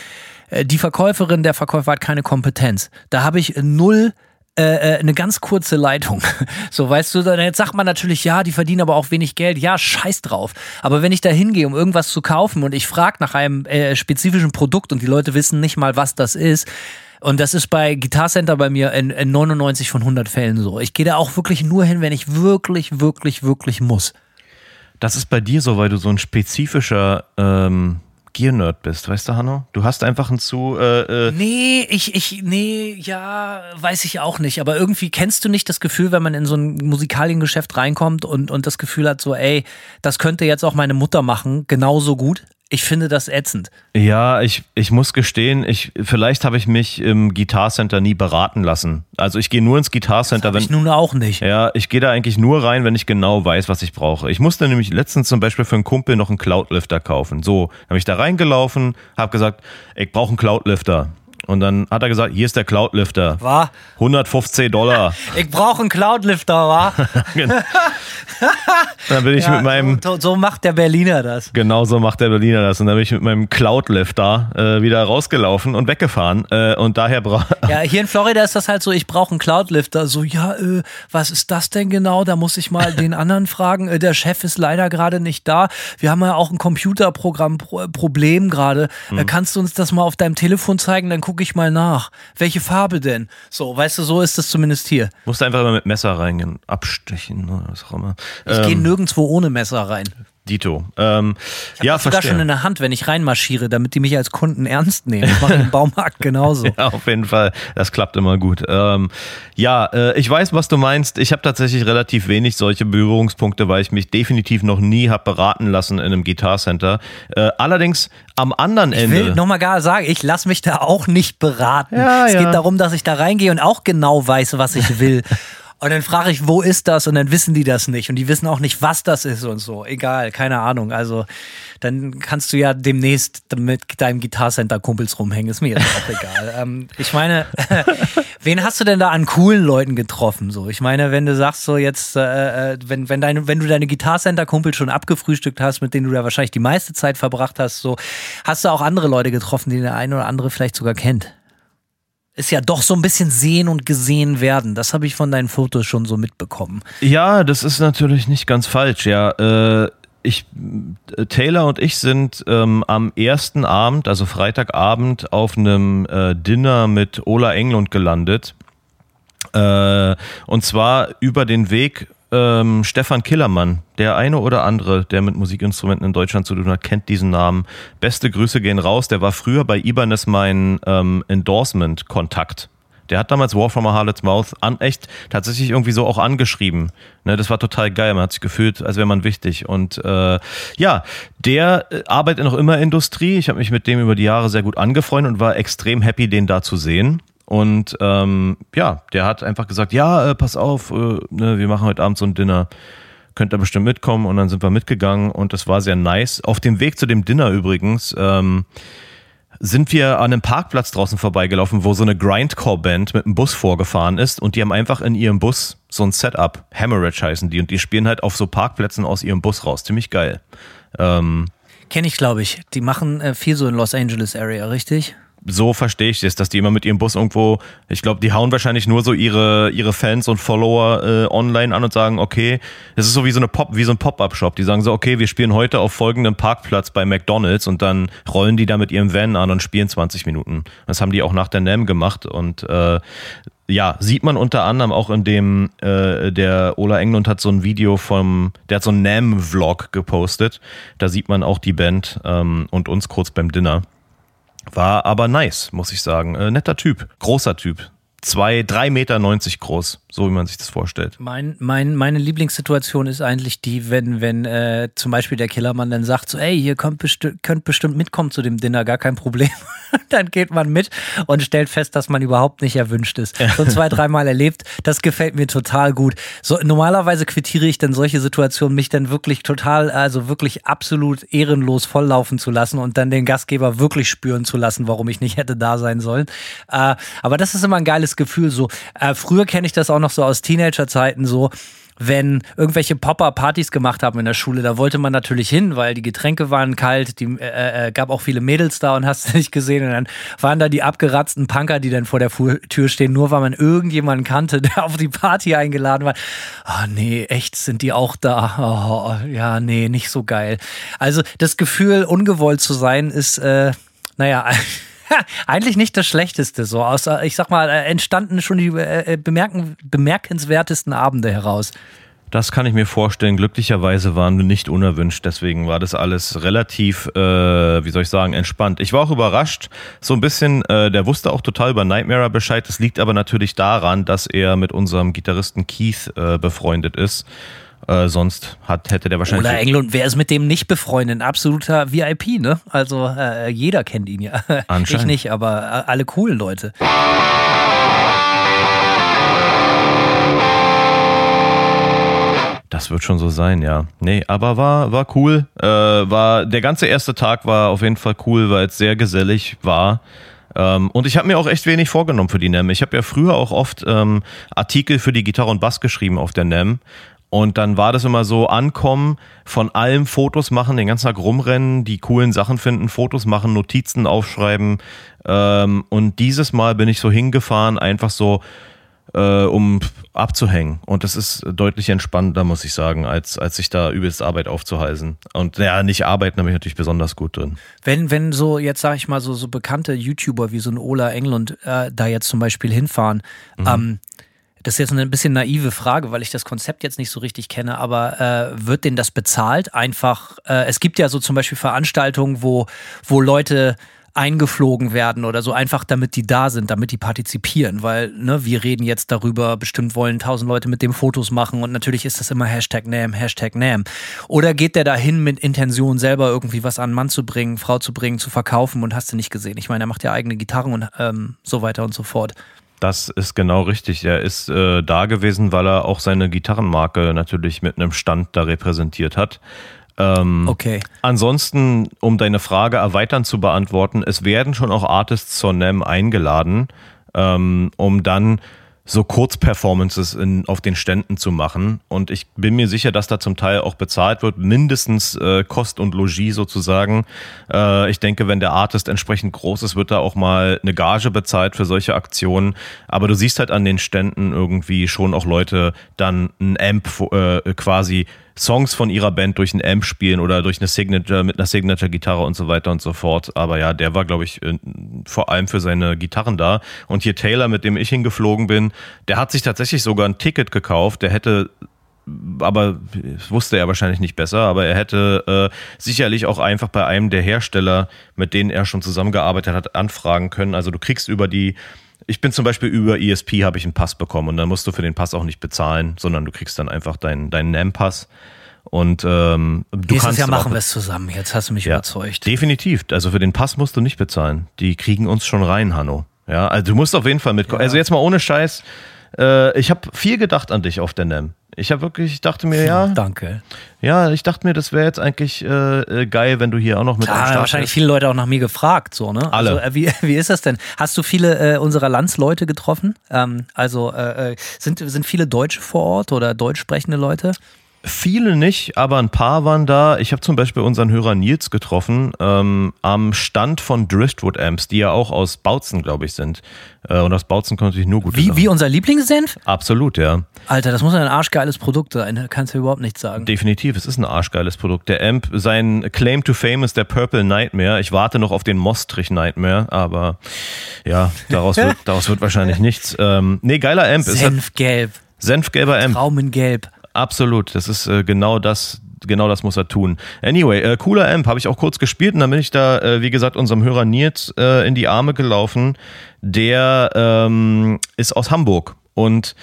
äh, die Verkäuferin, der Verkäufer hat keine Kompetenz. Da habe ich null äh, äh, eine ganz kurze Leitung. [LAUGHS] So, weißt du, dann jetzt sagt man natürlich, ja, die verdienen aber auch wenig Geld. Ja, scheiß drauf. Aber wenn ich da hingehe, um irgendwas zu kaufen und ich frage nach einem äh, spezifischen Produkt und die Leute wissen nicht mal, was das ist, und das ist bei Guitar Center bei mir in, in 99 von 100 Fällen so. Ich gehe da auch wirklich nur hin, wenn ich wirklich, wirklich, wirklich muss. Das ist bei dir so, weil du so ein spezifischer ähm, Gear-Nerd bist, weißt du, Hanno? Du hast einfach ein zu, äh, äh, Nee, ich, ich, nee, ja, weiß ich auch nicht. Aber irgendwie kennst du nicht das Gefühl, wenn man in so ein Musikaliengeschäft reinkommt und, und das Gefühl hat, so, ey, das könnte jetzt auch meine Mutter machen, genauso gut. Ich finde das ätzend. Ja, ich, ich muss gestehen, ich, vielleicht habe ich mich im Guitar Center nie beraten lassen. Also ich gehe nur ins Guitar Center, wenn, Ich nun auch nicht. Ja, ich gehe da eigentlich nur rein, wenn ich genau weiß, was ich brauche. Ich musste nämlich letztens zum Beispiel für einen Kumpel noch einen Cloudlifter kaufen. So, habe ich da reingelaufen, habe gesagt, ich brauche einen Cloudlifter. Und dann hat er gesagt, hier ist der Cloudlifter. War? 115 Dollar. [LAUGHS] Ich brauche einen Cloudlifter, wa? [LAUGHS] [LAUGHS] dann bin ich Ja, mit meinem, so, so macht der Berliner das. genau so macht der Berliner das. Und dann bin ich mit meinem Cloudlifter äh, wieder rausgelaufen und weggefahren. Äh, und daher bra Ja, hier in Florida ist das halt so, ich brauche einen Cloudlifter. So, ja, äh, was ist das denn genau? Da muss ich mal den anderen fragen. Äh, der Chef ist leider gerade nicht da. Wir haben ja auch ein Computerprogramm-Problem gerade. Mhm. Äh, kannst du uns das mal auf deinem Telefon zeigen? Dann gucke ich mal nach. Welche Farbe denn? So, weißt du, so ist es zumindest hier. musste einfach immer mit Messer reingehen, abstechen oder was auch immer. Ich gehe nirgendwo ohne Messer rein. Dito. Ähm, ja, das sogar verstehe. schon in der Hand, wenn ich reinmarschiere, damit die mich als Kunden ernst nehmen. Das mache ich im Baumarkt genauso. [LAUGHS] Ja, auf jeden Fall. Das klappt immer gut. Ähm, ja, äh, ich weiß, was du meinst. Ich habe tatsächlich relativ wenig solche Berührungspunkte, weil ich mich definitiv noch nie habe beraten lassen in einem Guitar Center. Äh, allerdings am anderen Ich Ende. will nochmal gar sagen, ich lasse mich da auch nicht beraten. Ja, es ja. geht darum, dass ich da reingehe und auch genau weiß, was ich will. [LAUGHS] Und dann frage ich, wo ist das? Und dann wissen die das nicht. Und die wissen auch nicht, was das ist und so. Egal, keine Ahnung. Also, dann kannst du ja demnächst mit deinem Guitar Center Kumpels rumhängen. Ist mir jetzt auch egal. [LAUGHS] Ähm, ich meine, [LAUGHS] wen hast du denn da an coolen Leuten getroffen? So, ich meine, wenn du sagst, so jetzt, äh, äh, wenn, wenn, deine, wenn du deine Guitar Center Kumpels schon abgefrühstückt hast, mit denen du da wahrscheinlich die meiste Zeit verbracht hast, so, hast du auch andere Leute getroffen, die der eine oder andere vielleicht sogar kennt? Ist ja doch so ein bisschen sehen und gesehen werden. Das habe ich von deinen Fotos schon so mitbekommen. Ja, das ist natürlich nicht ganz falsch. Ja, äh, ich, äh, Taylor und ich sind ähm, am ersten Abend, also Freitagabend, auf einem äh, Dinner mit Ola Englund gelandet. Äh, und zwar über den Weg ähm, Stefan Killermann. Der eine oder andere, der mit Musikinstrumenten in Deutschland zu tun hat, kennt diesen Namen. Beste Grüße gehen raus. Der war früher bei Ibanez mein ähm, Endorsement-Kontakt. Der hat damals War from a Harlot's Mouth an, echt tatsächlich irgendwie so auch angeschrieben. Ne, das war total geil. Man hat sich gefühlt, als wäre man wichtig. Und äh, ja, der äh, arbeitet noch immer Industrie. Ich habe mich mit dem über die Jahre sehr gut angefreundet und war extrem happy, den da zu sehen. Und ähm, ja, der hat einfach gesagt, ja, äh, pass auf, äh, ne, wir machen heute Abend so ein Dinner. Könnt ihr bestimmt mitkommen. Und dann sind wir mitgegangen und das war sehr nice. Auf dem Weg zu dem Dinner übrigens, ähm, sind wir an einem Parkplatz draußen vorbeigelaufen, wo so eine Grindcore-Band mit einem Bus vorgefahren ist und die haben einfach in ihrem Bus so ein Setup, Hammerage heißen die, und die spielen halt auf so Parkplätzen aus ihrem Bus raus. Ziemlich geil. Ähm, Kenne ich, glaube ich. Die machen äh, viel so in Los Angeles Area, richtig? So verstehe ich das, dass die immer mit ihrem Bus irgendwo, ich glaube, die hauen wahrscheinlich nur so ihre, ihre Fans und Follower äh, online an und sagen, okay, das ist so wie so eine Pop, wie so ein Pop-Up-Shop. Die sagen so, okay, wir spielen heute auf folgendem Parkplatz bei McDonalds und dann rollen die da mit ihrem Van an und spielen 20 Minuten. Das haben die auch nach der NAM gemacht und äh, ja, sieht man unter anderem auch in dem, äh, der Ola Englund hat so ein Video vom, der hat so einen NAM-Vlog gepostet. Da sieht man auch die Band ähm, und uns kurz beim Dinner. War aber nice, muss ich sagen. Äh, netter Typ, großer Typ. Zwei, drei Meter neunzig groß, so wie man sich das vorstellt. Mein, mein, meine Lieblingssituation ist eigentlich die, wenn, wenn äh, zum Beispiel der Killermann dann sagt, so, ey, ihr könnt, besti könnt bestimmt mitkommen zu dem Dinner, gar kein Problem. [LAUGHS] dann geht man mit und stellt fest, dass man überhaupt nicht erwünscht ist. So zwei, dreimal erlebt, das gefällt mir total gut. So, normalerweise quittiere ich dann solche Situationen, mich dann wirklich total, also wirklich absolut ehrenlos volllaufen zu lassen und dann den Gastgeber wirklich spüren zu lassen, warum ich nicht hätte da sein sollen. Äh, aber das ist immer ein geiles Gefühl. So, äh, früher kenne ich das auch noch so aus Teenagerzeiten so wenn irgendwelche Popper-Partys gemacht haben in der Schule, da wollte man natürlich hin, weil die Getränke waren kalt, die äh, äh, gab auch viele Mädels da und [LAUGHS] hast du nicht gesehen. Und dann waren da die abgeratzten Punker, die dann vor der Fu Tür stehen, nur weil man irgendjemanden kannte, [LAUGHS] der auf die Party eingeladen war. Ah, nee, echt, sind die auch da? Oh, ja, nee, nicht so geil. Also das Gefühl, ungewollt zu sein, ist, äh, naja, [LAUGHS] [LAUGHS] eigentlich nicht das Schlechteste. So aus, äh, ich sag mal, äh, entstanden schon die äh, bemerken, bemerkenswertesten Abende heraus. Das kann ich mir vorstellen. Glücklicherweise waren wir nicht unerwünscht, deswegen war das alles relativ, äh, wie soll ich sagen, entspannt. Ich war auch überrascht, so ein bisschen, äh, der wusste auch total über Nightmare Bescheid. Das liegt aber natürlich daran, dass er mit unserem Gitarristen Keith äh, befreundet ist. Äh, sonst hat, hätte der wahrscheinlich. Oder England, wer ist mit dem nicht befreundet? Ein absoluter VIP, ne? Also äh, jeder kennt ihn ja. [LAUGHS] Ich Anscheinend. nicht, aber äh, alle coolen Leute. Das wird schon so sein, ja. Nee, aber war, war cool. Äh, war, der ganze erste Tag war auf jeden Fall cool, weil es sehr gesellig war. Ähm, und ich habe mir auch echt wenig vorgenommen für die NEM. Ich habe ja früher auch oft ähm, Artikel für die Gitarre und Bass geschrieben auf der NEM. Und dann war das immer so, ankommen, von allem Fotos machen, den ganzen Tag rumrennen, die coolen Sachen finden, Fotos machen, Notizen aufschreiben. Ähm, und dieses Mal bin ich so hingefahren, einfach so, äh, um abzuhängen. Und das ist deutlich entspannter, muss ich sagen, als, als sich da übelst Arbeit aufzuhalsen. Und ja, nicht arbeiten, da bin ich natürlich besonders gut drin. Wenn, wenn so, jetzt sage ich mal, so, so bekannte YouTuber wie so ein Ola Englund äh, da jetzt zum Beispiel hinfahren, mhm. ähm, das ist jetzt eine bisschen naive Frage, weil ich das Konzept jetzt nicht so richtig kenne, aber äh, wird denn das bezahlt? Einfach, äh, es gibt ja so zum Beispiel Veranstaltungen, wo, wo Leute eingeflogen werden oder so, einfach damit die da sind, damit die partizipieren, weil ne, wir reden jetzt darüber, bestimmt wollen tausend Leute mit dem Fotos machen und natürlich ist das immer Hashtag NAM, Hashtag NAM. Oder geht der dahin mit Intention, selber irgendwie was an Mann zu bringen, Frau zu bringen, zu verkaufen und hast du nicht gesehen? Ich meine, er macht ja eigene Gitarren und ähm, so weiter und so fort. Das ist genau richtig. Er ist äh, da gewesen, weil er auch seine Gitarrenmarke natürlich mit einem Stand da repräsentiert hat. Ähm, okay. Ansonsten, um deine Frage erweitern zu beantworten, es werden schon auch Artists zur NEM eingeladen, ähm, um dann so Kurzperformances in, auf den Ständen zu machen. Und ich bin mir sicher, dass da zum Teil auch bezahlt wird, mindestens äh, Kost und Logis sozusagen. Äh, ich denke, wenn der Artist entsprechend groß ist, wird da auch mal eine Gage bezahlt für solche Aktionen. Aber du siehst halt an den Ständen irgendwie schon auch Leute dann ein Amp äh, quasi Songs von ihrer Band durch ein Amp spielen oder durch eine Signature mit einer Signature-Gitarre und so weiter und so fort. Aber ja, der war, glaube ich, vor allem für seine Gitarren da. Und hier Taylor, mit dem ich hingeflogen bin, der hat sich tatsächlich sogar ein Ticket gekauft. Der hätte aber wusste er wahrscheinlich nicht besser, aber er hätte äh, sicherlich auch einfach bei einem der Hersteller, mit denen er schon zusammengearbeitet hat, anfragen können. Also du kriegst über die ich bin zum Beispiel über ESP habe ich einen Pass bekommen und dann musst du für den Pass auch nicht bezahlen, sondern du kriegst dann einfach deinen, deinen NAM-Pass. Und ähm, du Nächstes kannst Jahr machen wir es zusammen. Jetzt hast du mich ja, überzeugt. Definitiv. Also für den Pass musst du nicht bezahlen. Die kriegen uns schon rein, Hanno. Ja, also du musst auf jeden Fall mitkommen. Ja. Also jetzt mal ohne Scheiß. Äh, ich habe viel gedacht an dich auf der NEM. Ich habe wirklich, ich dachte mir, ja. Danke. Ja, ich dachte mir, das wäre jetzt eigentlich äh, äh, geil, wenn du hier auch noch mit Start wahrscheinlich viele Leute auch nach mir gefragt, so, ne? Alle. Also, äh, wie, [LAUGHS] wie ist das denn? Hast du viele äh, unserer Landsleute getroffen? Ähm, also äh, äh, sind, sind viele Deutsche vor Ort oder deutsch sprechende Leute? Viele nicht, aber ein paar waren da. Ich habe zum Beispiel unseren Hörer Nils getroffen ähm, am Stand von Driftwood Amps, die ja auch aus Bautzen, glaube ich, sind. Äh, und aus Bautzen konnte ich nur gut wie, wie unser Lieblingssenf? Absolut, ja. Alter, das muss ein arschgeiles Produkt sein. Kannst du überhaupt nichts sagen. Definitiv, es ist ein arschgeiles Produkt. Der Amp, sein Claim to Fame ist der Purple Nightmare. Ich warte noch auf den Mostrich Nightmare, aber ja, daraus wird, [LAUGHS] daraus wird wahrscheinlich nichts. Ähm, nee, geiler Amp. Senfgelb. Senfgelber Amp. Traumengelb. Absolut, das ist äh, genau das, genau das muss er tun. Anyway, äh, cooler Amp, habe ich auch kurz gespielt und dann bin ich da, äh, wie gesagt, unserem Hörer Nils äh, in die Arme gelaufen. Der ähm, ist aus Hamburg und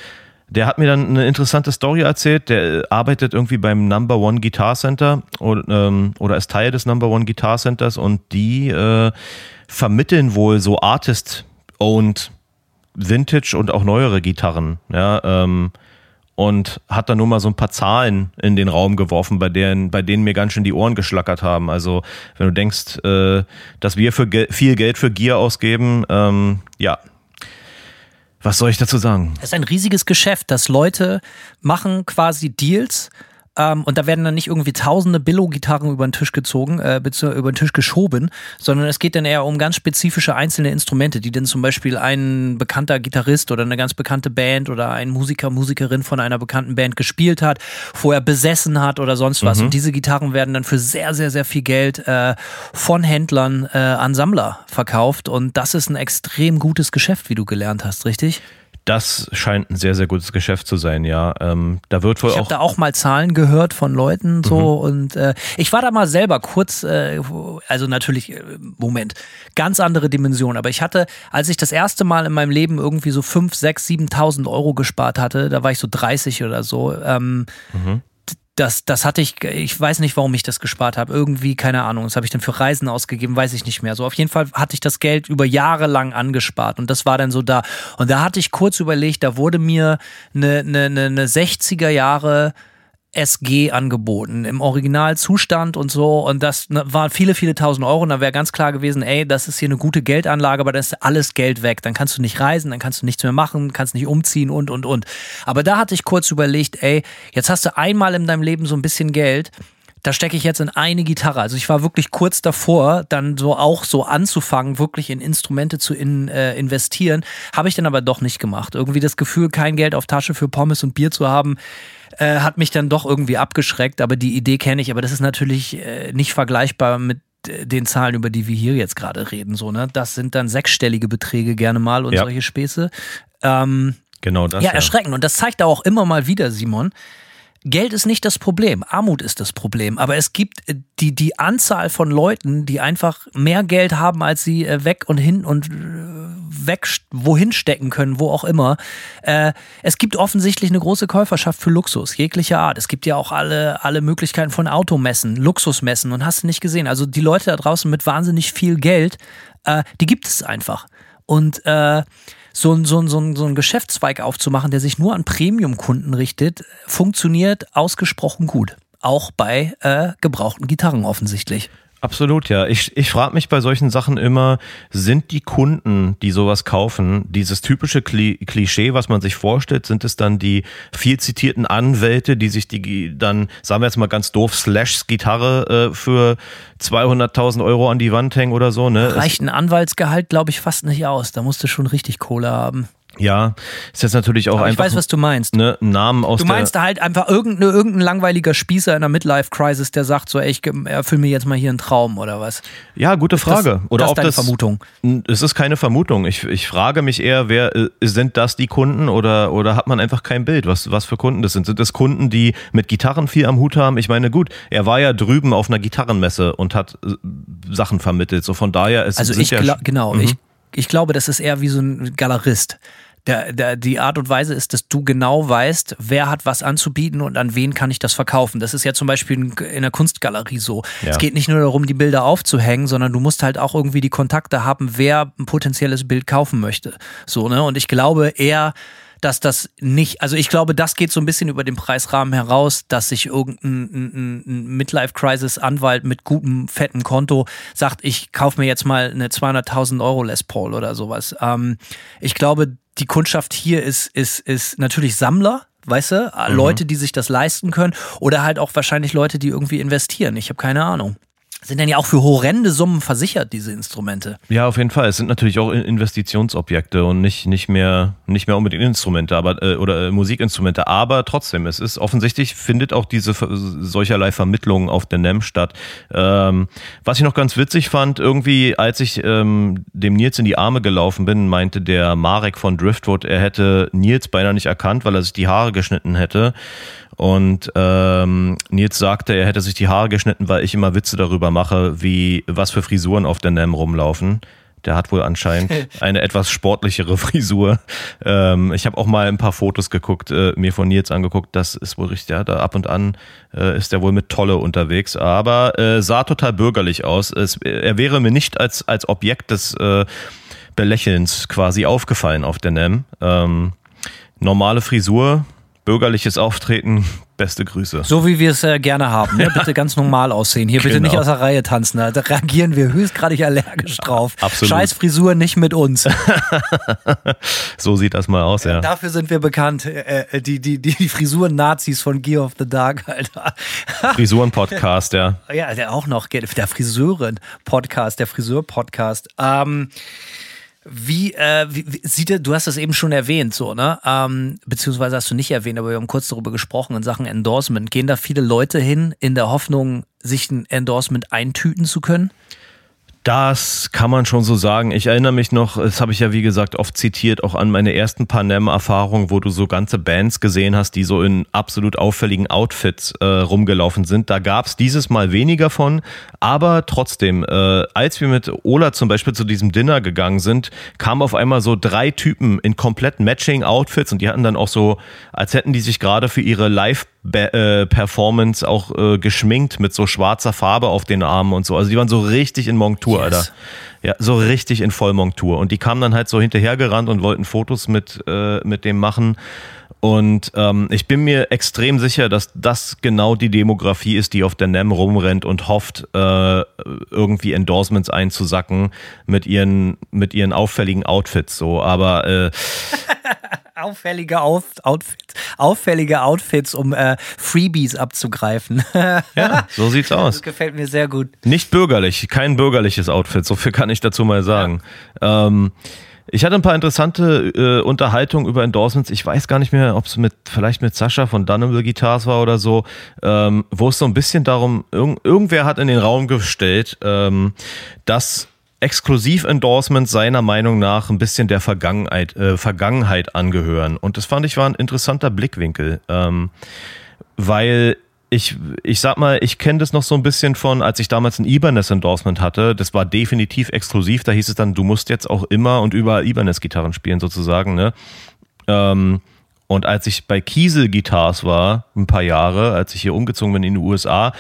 der hat mir dann eine interessante Story erzählt. Der arbeitet irgendwie beim Number One Guitar Center oder, ähm, oder ist Teil des Number One Guitar Centers und die äh, vermitteln wohl so Artist-owned Vintage und auch neuere Gitarren. Ja, ähm, und hat dann nur mal so ein paar Zahlen in den Raum geworfen, bei denen, bei denen mir ganz schön die Ohren geschlackert haben. Also wenn du denkst, äh, dass wir für ge viel Geld für Gear ausgeben, ähm, ja, was soll ich dazu sagen? Es ist ein riesiges Geschäft, dass Leute machen quasi Deals ähm, und da werden dann nicht irgendwie tausende Billo-Gitarren über den Tisch gezogen, äh, über den Tisch geschoben, sondern es geht dann eher um ganz spezifische einzelne Instrumente, die dann zum Beispiel ein bekannter Gitarrist oder eine ganz bekannte Band oder ein Musiker, Musikerin von einer bekannten Band gespielt hat, vorher besessen hat oder sonst was. Mhm. Und diese Gitarren werden dann für sehr, sehr, sehr viel Geld äh, von Händlern äh, an Sammler verkauft. Und das ist ein extrem gutes Geschäft, wie du gelernt hast, richtig? Das scheint ein sehr, sehr gutes Geschäft zu sein, ja. Ähm, da wird wohl ich auch. Ich habe da auch mal Zahlen gehört von Leuten so mhm. und äh, ich war da mal selber kurz, äh, also natürlich, äh, Moment, ganz andere Dimension, aber ich hatte, als ich das erste Mal in meinem Leben irgendwie so 5, 6, 7.000 Euro gespart hatte, da war ich so 30 oder so, ähm, mhm das, das hatte ich, ich weiß nicht, warum ich das gespart habe. Irgendwie, keine Ahnung, das habe ich dann für Reisen ausgegeben, weiß ich nicht mehr. So, auf jeden Fall hatte ich das Geld über Jahre lang angespart und das war dann so da. Und da hatte ich kurz überlegt, da wurde mir eine, eine, eine 60er Jahre SG angeboten, im Originalzustand und so. Und das ne, waren viele, viele tausend Euro. Und da wäre ganz klar gewesen, ey, das ist hier eine gute Geldanlage, aber da ist alles Geld weg. Dann kannst du nicht reisen, dann kannst du nichts mehr machen, kannst nicht umziehen und, und, und. Aber da hatte ich kurz überlegt, ey, jetzt hast du einmal in deinem Leben so ein bisschen Geld da stecke ich jetzt in eine Gitarre. Also ich war wirklich kurz davor, dann so auch so anzufangen, wirklich in Instrumente zu in, äh, investieren. Habe ich dann aber doch nicht gemacht. Irgendwie das Gefühl, kein Geld auf Tasche für Pommes und Bier zu haben, äh, hat mich dann doch irgendwie abgeschreckt. Aber die Idee kenne ich. Aber das ist natürlich äh, nicht vergleichbar mit äh, den Zahlen, über die wir hier jetzt gerade reden. So, ne? Das sind dann sechsstellige Beträge gerne mal und ja. solche Späße. Ähm, genau das. Ja, erschreckend. Und das zeigt auch immer mal wieder, Simon, Geld ist nicht das Problem, Armut ist das Problem. Aber es gibt äh, die, die Anzahl von Leuten, die einfach mehr Geld haben, als sie äh, weg und hin und weg wohin stecken können, wo auch immer. es gibt offensichtlich eine große Käuferschaft für Luxus, jeglicher Art. Es gibt ja auch alle, alle Möglichkeiten von Automessen, Luxusmessen und hast du nicht gesehen. Also die Leute da draußen mit wahnsinnig viel Geld, die gibt es einfach. Und äh, so ein, so, ein, so, ein, so ein Geschäftszweig aufzumachen, der sich nur an Premium-Kunden richtet, funktioniert ausgesprochen gut. Auch bei äh, gebrauchten Gitarren offensichtlich. Absolut, ja. Ich, ich frage mich bei solchen Sachen immer, sind die Kunden, die sowas kaufen, dieses typische Klischee, was man sich vorstellt, sind es dann die viel zitierten Anwälte, die sich die dann, sagen wir jetzt mal ganz doof, Slashs Gitarre äh, für 200.000 Euro an die Wand hängen oder so, ne? Reicht ein Anwaltsgehalt, glaube ich, fast nicht aus. Da musst du schon richtig Kohle haben. Ja, ist jetzt natürlich auch Aber einfach. Ich weiß, was du meinst. Ne, Namen aus Du meinst halt einfach irgendein, irgendein langweiliger Spießer in einer Midlife-Crisis, der sagt so, ey, ich erfülle mir jetzt mal hier einen Traum oder was? Ja, gute Frage. Das, oder das ob deine das, Vermutung? Es ist keine Vermutung. Ich, ich frage mich eher, wer äh, sind das die Kunden oder, oder hat man einfach kein Bild, was, was für Kunden das sind? Sind das Kunden, die mit Gitarren viel am Hut haben? Ich meine, gut, er war ja drüben auf einer Gitarrenmesse und hat äh, Sachen vermittelt. So von daher ist Also es ich ja, genau, Mhm. ich, ich glaube, das ist eher wie so ein Galerist der, der, die Art und Weise ist, dass du genau weißt, wer hat was anzubieten und an wen kann ich das verkaufen. Das ist ja zum Beispiel in, in der Kunstgalerie so. Ja. Es geht nicht nur darum, die Bilder aufzuhängen, sondern du musst halt auch irgendwie die Kontakte haben, wer ein potenzielles Bild kaufen möchte. So, ne? Und ich glaube eher, dass das nicht, also ich glaube, das geht so ein bisschen über den Preisrahmen heraus, dass sich irgendein ein, ein Midlife-Crisis-Anwalt mit gutem, fetten Konto sagt, ich kaufe mir jetzt mal eine 200.000 Euro Les Paul oder sowas. Ähm, ich glaube, die Kundschaft hier ist, ist, ist natürlich Sammler, weißt du, Mhm. Leute, die sich das leisten können oder halt auch wahrscheinlich Leute, die irgendwie investieren. Ich habe keine Ahnung. Sind denn ja auch für horrende Summen versichert, diese Instrumente. Ja, auf jeden Fall. Es sind natürlich auch Investitionsobjekte und nicht, nicht mehr, nicht mehr unbedingt Instrumente, aber, äh, oder äh, Musikinstrumente. Aber trotzdem, es ist offensichtlich, findet auch diese solcherlei Vermittlung auf der NEM statt. Ähm, was ich noch ganz witzig fand, irgendwie, als ich ähm, dem Nils in die Arme gelaufen bin, meinte der Marek von Driftwood, er hätte Nils beinahe nicht erkannt, weil er sich die Haare geschnitten hätte. Und ähm, Nils sagte, er hätte sich die Haare geschnitten, weil ich immer Witze darüber mache, wie was für Frisuren auf der NEM rumlaufen. Der hat wohl anscheinend [LAUGHS] eine etwas sportlichere Frisur. Ähm, ich habe auch mal ein paar Fotos geguckt, äh, mir von Nils angeguckt. Das ist wohl richtig, ja, da ab und an äh, ist er wohl mit Tolle unterwegs, aber äh, sah total bürgerlich aus. Es, er wäre mir nicht als, als Objekt des äh, Belächelns quasi aufgefallen auf der NEM. Ähm, normale Frisur, bürgerliches Auftreten, beste Grüße. So wie wir es äh, gerne haben. Ne? Bitte ganz normal aussehen. Hier bitte Genau. nicht aus der Reihe tanzen. Da reagieren wir höchstgradig allergisch drauf. Absolut. Scheiß Frisur nicht mit uns. [LAUGHS] So sieht das mal aus, ja. Dafür sind wir bekannt. Äh, äh, die, die, die, die Frisuren-Nazis von Gear of the Dark, Alter. [LAUGHS] Frisuren-Podcast, ja. Ja, der auch noch, der Friseuren-Podcast, der Friseur-Podcast. Ähm, wie, äh, wie, wie sieht er, du hast das eben schon erwähnt, so, ne? Ähm, beziehungsweise hast du nicht erwähnt, aber wir haben kurz darüber gesprochen in Sachen Endorsement. Gehen da viele Leute hin in der Hoffnung, sich ein Endorsement eintüten zu können? Das kann man schon so sagen. Ich erinnere mich noch, das habe ich ja wie gesagt oft zitiert, auch an meine ersten Panem-Erfahrungen, wo du so ganze Bands gesehen hast, die so in absolut auffälligen Outfits äh, rumgelaufen sind. Da gab es dieses Mal weniger von, aber trotzdem, äh, als wir mit Ola zum Beispiel zu diesem Dinner gegangen sind, kamen auf einmal so drei Typen in komplett matching Outfits und die hatten dann auch so, als hätten die sich gerade für ihre Live- Be- äh, Performance auch äh, geschminkt mit so schwarzer Farbe auf den Armen und so. Also die waren so richtig in Montur, Yes. Alter. Ja, so richtig in Vollmontur. Und die kamen dann halt so hinterhergerannt und wollten Fotos mit, äh, mit dem machen. Und ähm, ich bin mir extrem sicher, dass das genau die Demografie ist, die auf der NEM rumrennt und hofft, äh, irgendwie Endorsements einzusacken mit ihren, mit ihren auffälligen Outfits. So, aber äh, [LAUGHS] auffällige Auf Outfits, auffällige Outfits, um äh, Freebies abzugreifen. [LAUGHS] ja, so sieht's aus. Das gefällt mir sehr gut. Nicht bürgerlich, kein bürgerliches Outfit, so viel kann ich dazu mal sagen. Ja. Ähm, ich hatte ein paar interessante äh, Unterhaltungen über Endorsements. Ich weiß gar nicht mehr, ob es mit vielleicht mit Sascha von Dunham Guitars war oder so, ähm, wo es so ein bisschen darum, irg irgendwer hat in den Raum gestellt, ähm, dass Exklusiv-Endorsements seiner Meinung nach ein bisschen der Vergangenheit, äh, Vergangenheit angehören. Und das fand ich war ein interessanter Blickwinkel, ähm, weil ich, ich sag mal, ich kenne das noch so ein bisschen von, als ich damals ein Ibanez-Endorsement hatte. Das war definitiv exklusiv. Da hieß es dann, du musst jetzt auch immer und überall Ibanez-Gitarren spielen, sozusagen. Ne? Ähm, und als ich bei Kiesel Guitars war, ein paar Jahre, als ich hier umgezogen bin in die USA,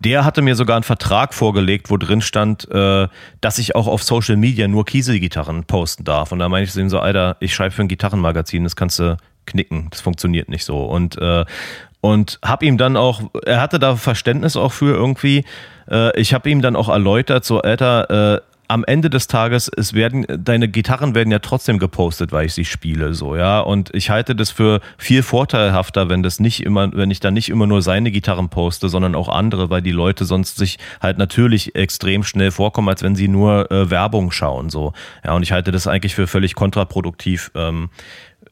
der hatte mir sogar einen Vertrag vorgelegt, wo drin stand, äh, dass ich auch auf Social Media nur Kieselgitarren posten darf. Und da meinte ich zu ihm so, Alter, ich schreibe für ein Gitarrenmagazin, das kannst du knicken, das funktioniert nicht so. Und, äh, und hab ihm dann auch, er hatte da Verständnis auch für irgendwie, äh, ich habe ihm dann auch erläutert, so, Alter, äh, am Ende des Tages, es werden, deine Gitarren werden ja trotzdem gepostet, weil ich sie spiele, so, ja. Und ich halte das für viel vorteilhafter, wenn das nicht immer, wenn ich dann nicht immer nur seine Gitarren poste, sondern auch andere, weil die Leute sonst sich halt natürlich extrem schnell vorkommen, als wenn sie nur äh, Werbung schauen, so. Ja, und ich halte das eigentlich für völlig kontraproduktiv, ähm,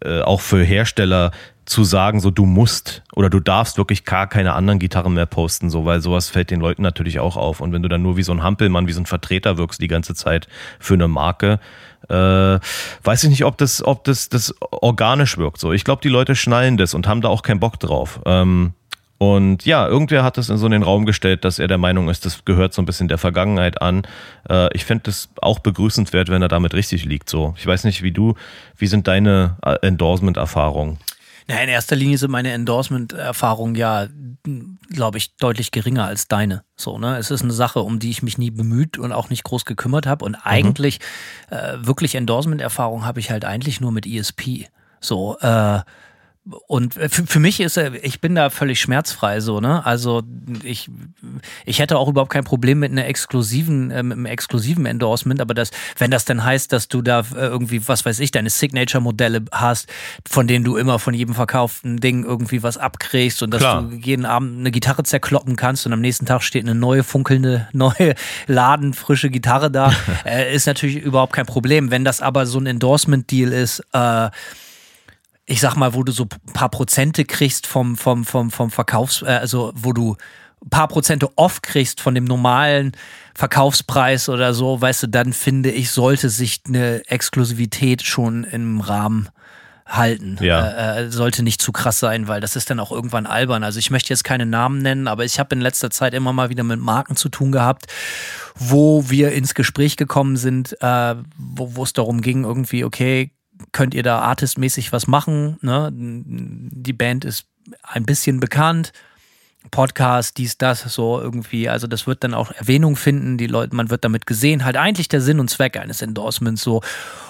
äh, auch für Hersteller, zu sagen, so du musst oder du darfst wirklich gar keine anderen Gitarren mehr posten, so, weil sowas fällt den Leuten natürlich auch auf. Und wenn du dann nur wie so ein Hampelmann, wie so ein Vertreter wirkst die ganze Zeit für eine Marke, äh, weiß ich nicht, ob das, ob das, das organisch wirkt. So, ich glaube, die Leute schnallen das und haben da auch keinen Bock drauf. Ähm, und ja, irgendwer hat das in so den Raum gestellt, dass er der Meinung ist, das gehört so ein bisschen der Vergangenheit an. Äh, ich fände das auch begrüßenswert, wenn er damit richtig liegt. So, ich weiß nicht, wie du, wie sind deine äh, Endorsement-Erfahrungen? Ja, in erster Linie sind meine Endorsement-Erfahrungen ja, glaube ich, deutlich geringer als deine. So, ne? Es ist eine Sache, um die ich mich nie bemüht und auch nicht groß gekümmert habe. Und mhm. eigentlich äh, wirklich Endorsement-Erfahrung habe ich halt eigentlich nur mit ESP. So, äh, und für, für mich ist er, ich bin da völlig schmerzfrei so, ne? Also ich, ich hätte auch überhaupt kein Problem mit einer exklusiven, äh, mit einem exklusiven Endorsement, aber das, wenn das dann heißt, dass du da äh, irgendwie, was weiß ich, deine Signature-Modelle hast, von denen du immer von jedem verkauften Ding irgendwie was abkriegst und dass Klar. du jeden Abend eine Gitarre zerkloppen kannst und am nächsten Tag steht eine neue, funkelnde, [LAUGHS] neue, ladenfrische Gitarre da, [LAUGHS] äh, ist natürlich überhaupt kein Problem. Wenn das aber so ein Endorsement-Deal ist, äh, ich sag mal, wo du so ein paar Prozente kriegst vom, vom, vom, vom Verkaufs, äh, also wo du ein paar Prozente off kriegst von dem normalen Verkaufspreis oder so, weißt du, dann finde ich, sollte sich eine Exklusivität schon im Rahmen halten. Ja. Äh, äh, sollte nicht zu krass sein, weil das ist dann auch irgendwann albern. Also ich möchte jetzt keine Namen nennen, aber ich habe in letzter Zeit immer mal wieder mit Marken zu tun gehabt, wo wir ins Gespräch gekommen sind, äh, wo es darum ging, irgendwie, okay, könnt ihr da artistmäßig was machen. Ne? Die Band ist ein bisschen bekannt. Podcast, dies, das, so irgendwie. Also das wird dann auch Erwähnung finden. Die Leute, man wird damit gesehen. Halt eigentlich der Sinn und Zweck eines Endorsements so.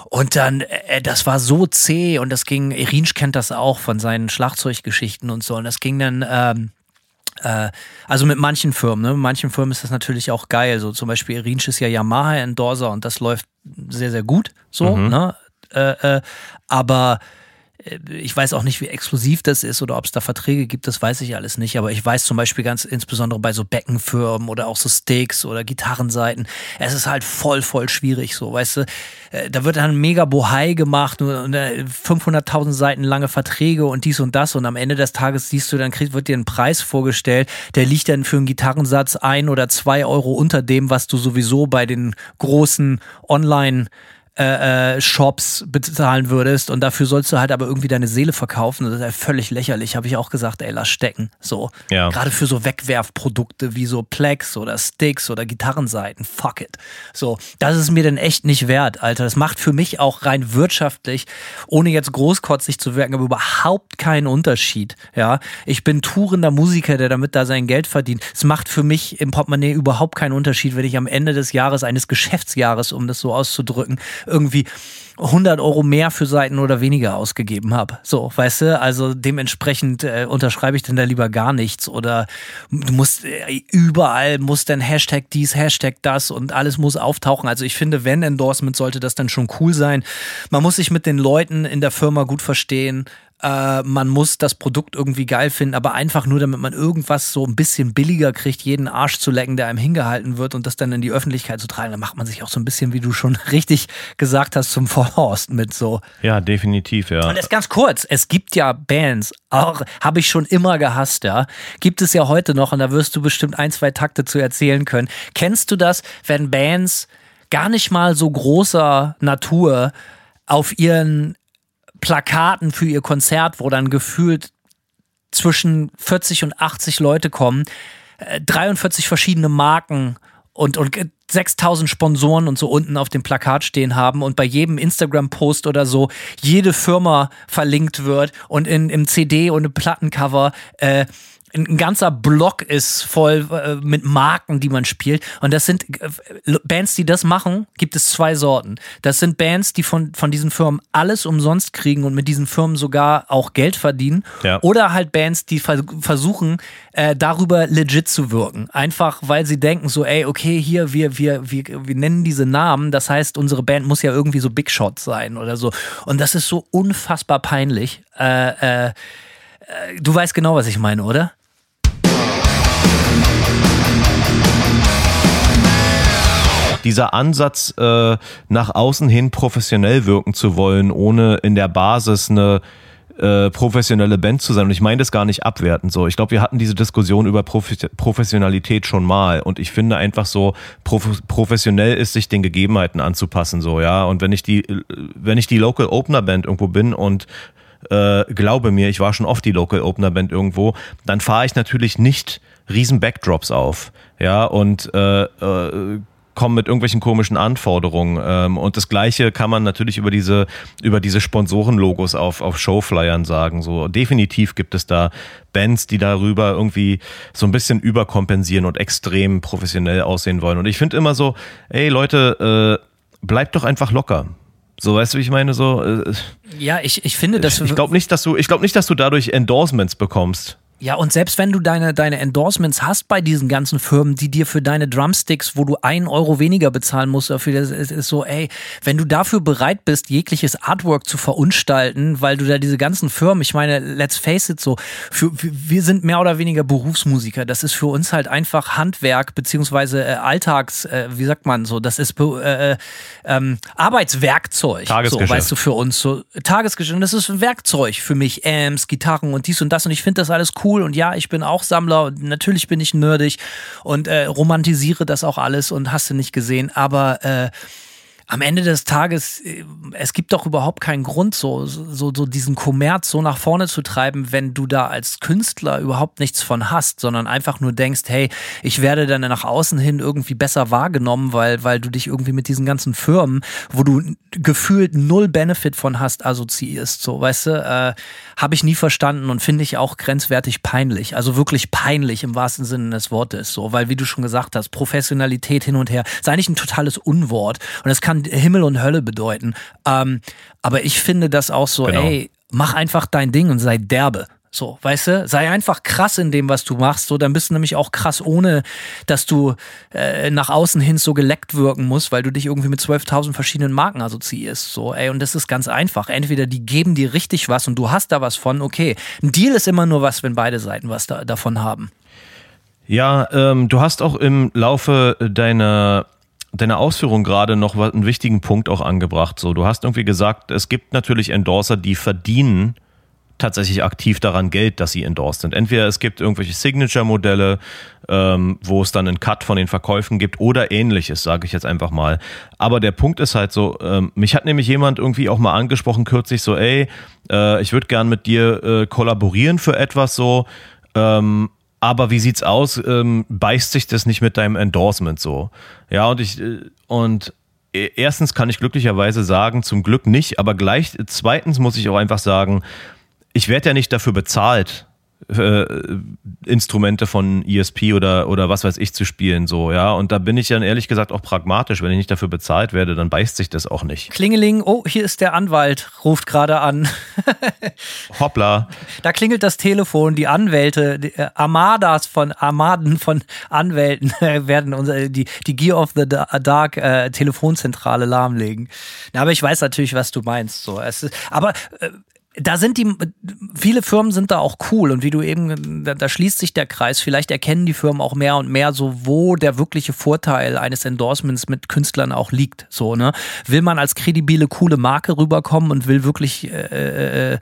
Und dann, äh, das war so zäh und das ging, Irinsch kennt das auch von seinen Schlagzeuggeschichten und so. Und das ging dann, ähm, äh, also mit manchen Firmen, ne? Mit manchen Firmen ist das natürlich auch geil. So zum Beispiel Irinsch ist ja Yamaha-Endorser und das läuft sehr, sehr gut so, mhm. ne? Äh, äh, aber äh, ich weiß auch nicht, wie exklusiv das ist oder ob es da Verträge gibt, das weiß ich alles nicht. Aber ich weiß zum Beispiel ganz insbesondere bei so Beckenfirmen oder auch so Steaks oder Gitarrenseiten, es ist halt voll, voll schwierig so, weißt du. Äh, da wird dann mega Bohai gemacht und 500.000 Seiten lange Verträge und dies und das und am Ende des Tages siehst du, dann wird dir ein Preis vorgestellt, der liegt dann für einen Gitarrensatz ein oder zwei Euro unter dem, was du sowieso bei den großen Online- äh, äh, Shops bezahlen würdest und dafür sollst du halt aber irgendwie deine Seele verkaufen. Das ist ja völlig lächerlich, habe ich auch gesagt, ey, lass stecken. So. Ja. Gerade für so Wegwerfprodukte wie so Plex oder Sticks oder Gitarrenseiten, fuck it. So, das ist mir denn echt nicht wert, Alter. Das macht für mich auch rein wirtschaftlich, ohne jetzt großkotzig zu wirken, aber überhaupt keinen Unterschied. Ja, ich bin tourender Musiker, der damit da sein Geld verdient. Es macht für mich im Portemonnaie überhaupt keinen Unterschied, wenn ich am Ende des Jahres, eines Geschäftsjahres, um das so auszudrücken, irgendwie 100 Euro mehr für Seiten oder weniger ausgegeben habe. So, weißt du, also dementsprechend äh, unterschreibe ich denn da lieber gar nichts oder du musst äh, überall muss dann Hashtag dies, Hashtag das und alles muss auftauchen. Also ich finde, wenn Endorsement sollte das dann schon cool sein. Man muss sich mit den Leuten in der Firma gut verstehen äh, man muss das Produkt irgendwie geil finden, aber einfach nur, damit man irgendwas so ein bisschen billiger kriegt, jeden Arsch zu lecken, der einem hingehalten wird und das dann in die Öffentlichkeit zu tragen, dann macht man sich auch so ein bisschen, wie du schon [LAUGHS] richtig gesagt hast, zum Vollhorst mit so. Ja, definitiv, ja. Und das ganz kurz, es gibt ja Bands, auch habe ich schon immer gehasst, ja. Gibt es ja heute noch und da wirst du bestimmt ein, zwei Takte zu erzählen können. Kennst du das, wenn Bands gar nicht mal so großer Natur auf ihren Plakaten für ihr Konzert, wo dann gefühlt zwischen 40 und 80 Leute kommen, 43 äh, verschiedene Marken und, und 6000 Sponsoren und so unten auf dem Plakat stehen haben und bei jedem Instagram-Post oder so jede Firma verlinkt wird und in, im CD und im Plattencover äh, ein ganzer Block ist voll äh, mit Marken, die man spielt. Und das sind äh, Bands, die das machen, gibt es zwei Sorten. Das sind Bands, die von, von diesen Firmen alles umsonst kriegen und mit diesen Firmen sogar auch Geld verdienen. Ja. Oder halt Bands, die vers versuchen, äh, darüber legit zu wirken. Einfach, weil sie denken so, ey, okay, hier, wir, wir, wir, wir nennen diese Namen. Das heißt, unsere Band muss ja irgendwie so Big Shot sein oder so. Und das ist so unfassbar peinlich. Äh, äh, du weißt genau, was ich meine, oder? Dieser Ansatz, äh, nach außen hin professionell wirken zu wollen, ohne in der Basis eine äh, professionelle Band zu sein. Und ich meine das gar nicht abwertend so. Ich glaube, wir hatten diese Diskussion über Profi Professionalität schon mal. Und ich finde einfach so, prof professionell ist, sich den Gegebenheiten anzupassen, so, ja. Und wenn ich die, wenn ich die Local Opener Band irgendwo bin und äh, glaube mir, ich war schon oft die Local Opener Band irgendwo, dann fahre ich natürlich nicht riesen Backdrops auf. Ja, und äh, äh, kommen mit irgendwelchen komischen Anforderungen. Ähm, und das Gleiche kann man natürlich über diese, über diese Sponsorenlogos auf, auf Showflyern sagen. So, definitiv gibt es da Bands, die darüber irgendwie so ein bisschen überkompensieren und extrem professionell aussehen wollen. Und ich finde immer so, ey Leute, äh, bleibt doch einfach locker. So, weißt du, wie ich meine? So, äh, ja, ich, ich finde, dass ich glaube nicht, dass du, ich glaube nicht, dass du dadurch Endorsements bekommst. Ja, und selbst wenn du deine, deine Endorsements hast bei diesen ganzen Firmen, die dir für deine Drumsticks, wo du einen Euro weniger bezahlen musst, dafür das ist, ist so, ey, wenn du dafür bereit bist, jegliches Artwork zu verunstalten, weil du da diese ganzen Firmen, ich meine, let's face it so, für, wir sind mehr oder weniger Berufsmusiker. Das ist für uns halt einfach Handwerk, beziehungsweise äh, Alltags, äh, wie sagt man so, das ist äh, äh, ähm, Arbeitswerkzeug. Tagesgeschäft. So, weißt du, für uns. So, Tagesgeschäft. Und das ist ein Werkzeug für mich. Amps, Gitarren und dies und das. Und ich finde das alles cool cool und ja, ich bin auch Sammler und natürlich bin ich nerdig und äh, romantisiere das auch alles und hast du nicht gesehen, aber äh, am Ende des Tages, äh, es gibt doch überhaupt keinen Grund, so, so, so diesen Kommerz so nach vorne zu treiben, wenn du da als Künstler überhaupt nichts von hast, sondern einfach nur denkst, hey, ich werde dann nach außen hin irgendwie besser wahrgenommen, weil, weil du dich irgendwie mit diesen ganzen Firmen, wo du gefühlt null Benefit von hast, assoziierst. So, weißt du, äh, habe ich nie verstanden und finde ich auch grenzwertig peinlich. Also wirklich peinlich im wahrsten Sinne des Wortes. So, weil wie du schon gesagt hast, Professionalität hin und her, ist eigentlich ein totales Unwort. Und es kann Himmel und Hölle bedeuten. Ähm, aber ich finde das auch so, genau. ey, mach einfach dein Ding und sei derbe. So, weißt du, sei einfach krass in dem, was du machst. So, dann bist du nämlich auch krass, ohne dass du äh, nach außen hin so geleckt wirken musst, weil du dich irgendwie mit 12.000 verschiedenen Marken assoziierst. So, ey, und das ist ganz einfach. Entweder die geben dir richtig was und du hast da was von. Okay, ein Deal ist immer nur was, wenn beide Seiten was da, davon haben. Ja, ähm, du hast auch im Laufe deiner deiner Ausführung gerade noch einen wichtigen Punkt auch angebracht. So, du hast irgendwie gesagt, es gibt natürlich Endorser, die verdienen tatsächlich aktiv daran Geld, dass sie endorsed sind. Entweder es gibt irgendwelche Signature-Modelle, ähm, wo es dann einen Cut von den Verkäufen gibt oder ähnliches, sage ich jetzt einfach mal. Aber der Punkt ist halt so, ähm, mich hat nämlich jemand irgendwie auch mal angesprochen kürzlich so, ey, äh, ich würde gern mit dir äh, kollaborieren für etwas so, ähm, aber wie sieht's aus? Ähm, beißt sich das nicht mit deinem Endorsement so? Ja, und ich, äh, und e, erstens kann ich glücklicherweise sagen, zum Glück nicht, aber gleich, zweitens muss ich auch einfach sagen, ich werde ja nicht dafür bezahlt, äh, Instrumente von ESP oder, oder was weiß ich zu spielen, so, ja. Und da bin ich dann ehrlich gesagt auch pragmatisch. Wenn ich nicht dafür bezahlt werde, dann beißt sich das auch nicht. Klingeling, oh, hier ist der Anwalt, ruft gerade an. [LAUGHS] Hoppla. Da klingelt das Telefon, die Anwälte, die äh, Armadas von Armaden von Anwälten [LAUGHS] werden unsere, die, die Gear of the Dark äh, Telefonzentrale lahmlegen. Na, aber ich weiß natürlich, was du meinst. So. Es ist, aber äh, da sind die, viele Firmen sind da auch cool und wie du eben, da, da, schließt sich der Kreis. Vielleicht erkennen die Firmen auch mehr und mehr so, wo der wirkliche Vorteil eines Endorsements mit Künstlern auch liegt. So, ne? Will man als kredibile, coole Marke rüberkommen und will wirklich, äh, äh,